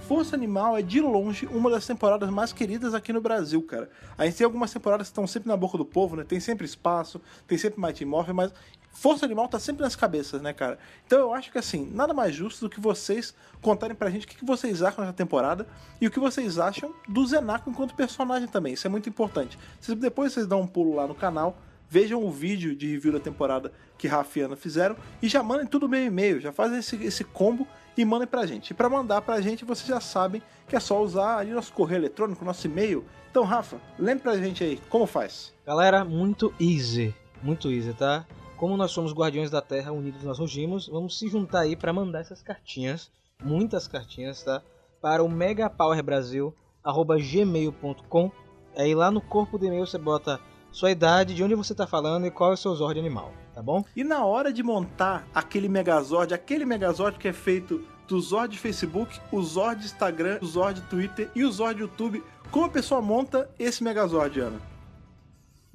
Força Animal é de longe uma das temporadas mais queridas aqui no Brasil, cara. A gente tem algumas temporadas que estão sempre na boca do povo, né? Tem sempre espaço, tem sempre Mighty Morphin, mas Força Animal tá sempre nas cabeças, né, cara? Então eu acho que assim, nada mais justo do que vocês contarem pra gente o que vocês acham dessa temporada e o que vocês acham do Zenaco enquanto personagem também. Isso é muito importante. Depois vocês dão um pulo lá no canal, vejam o vídeo de review da temporada que Rafa e Ana fizeram e já mandem tudo meu e-mail, já fazem esse, esse combo e mandem pra gente. E pra mandar pra gente, vocês já sabem que é só usar ali nosso correio eletrônico, nosso e-mail. Então, Rafa, lembre pra gente aí, como faz? Galera, muito easy, muito easy, tá? Como nós somos guardiões da Terra, unidos nós rugimos, vamos se juntar aí pra mandar essas cartinhas, muitas cartinhas, tá? Para o megapowerbrasil@gmail.com. Aí lá no corpo do e-mail você bota sua idade, de onde você tá falando e qual é o seu Zord animal, tá bom? E na hora de montar aquele Megazord, aquele Megazord que é feito do Zord Facebook, o Zord Instagram, o Zord Twitter e o Zord YouTube, como a pessoa monta esse Megazord, Ana?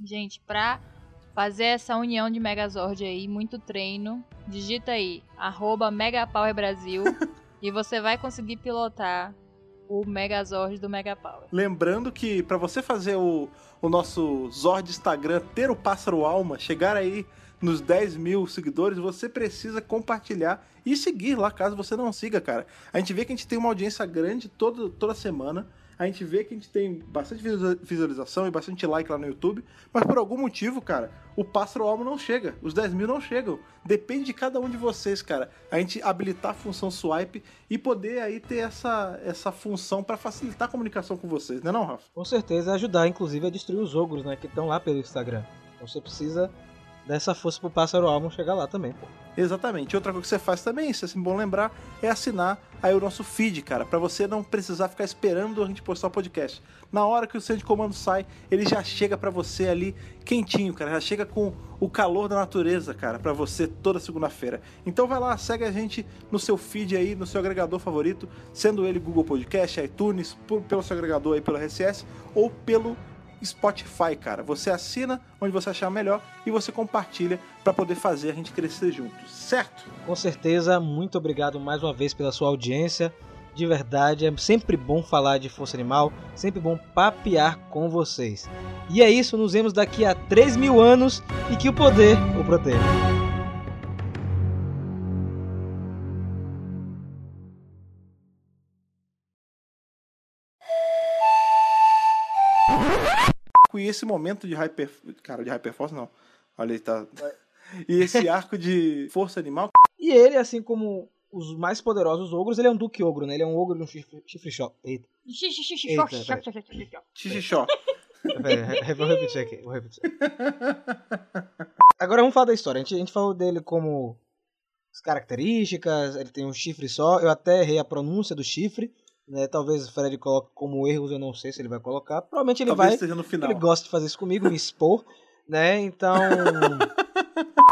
Gente, pra fazer essa união de Megazord aí, muito treino, digita aí, arroba Brasil [LAUGHS] e você vai conseguir pilotar o Megazord do Megapower. Lembrando que para você fazer o, o nosso Zord Instagram ter o pássaro alma, chegar aí nos 10 mil seguidores, você precisa compartilhar e seguir lá, caso você não siga, cara. A gente vê que a gente tem uma audiência grande todo, toda semana. A gente vê que a gente tem bastante visualiza- visualização e bastante like lá no YouTube, mas por algum motivo, cara, o pássaro alma não chega. Os 10 mil não chegam. Depende de cada um de vocês, cara. A gente habilitar a função swipe e poder aí ter essa, essa função para facilitar a comunicação com vocês, né não, Rafa? Com certeza ajudar, inclusive, a destruir os ogros, né? Que estão lá pelo Instagram. Então você precisa dessa força pro pássaro almo chegar lá também, pô. Exatamente. Outra coisa que você faz também, isso é assim, bom lembrar, é assinar aí o nosso feed, cara, para você não precisar ficar esperando a gente postar o podcast. Na hora que o centro de comando sai, ele já chega para você ali quentinho, cara, já chega com o calor da natureza, cara, para você toda segunda-feira. Então vai lá, segue a gente no seu feed aí, no seu agregador favorito, sendo ele Google Podcast, iTunes, pelo seu agregador aí pelo RSS ou pelo Spotify, cara. Você assina onde você achar melhor e você compartilha para poder fazer a gente crescer juntos, certo? Com certeza, muito obrigado mais uma vez pela sua audiência. De verdade, é sempre bom falar de Força Animal, sempre bom papear com vocês. E é isso, nos vemos daqui a 3 mil anos e que o poder o proteja. Arco e esse momento de Hyper. Cara, de Hyperforce não. Olha, ele tá. E esse arco de força animal. E ele, assim como os mais poderosos ogros, ele é um duque ogro, né? Ele é um ogro de um chifre, chifre shot. Eita, Xixixó. vou repetir aqui, vou repetir. Agora vamos falar da história. A gente, a gente falou dele como as características, ele tem um chifre só. Eu até errei a pronúncia do chifre. Né? Talvez o Fred coloque como erros, eu não sei se ele vai colocar. Provavelmente ele Talvez vai. esteja no final. Ele gosta de fazer isso comigo, me expor, né? Então. [LAUGHS]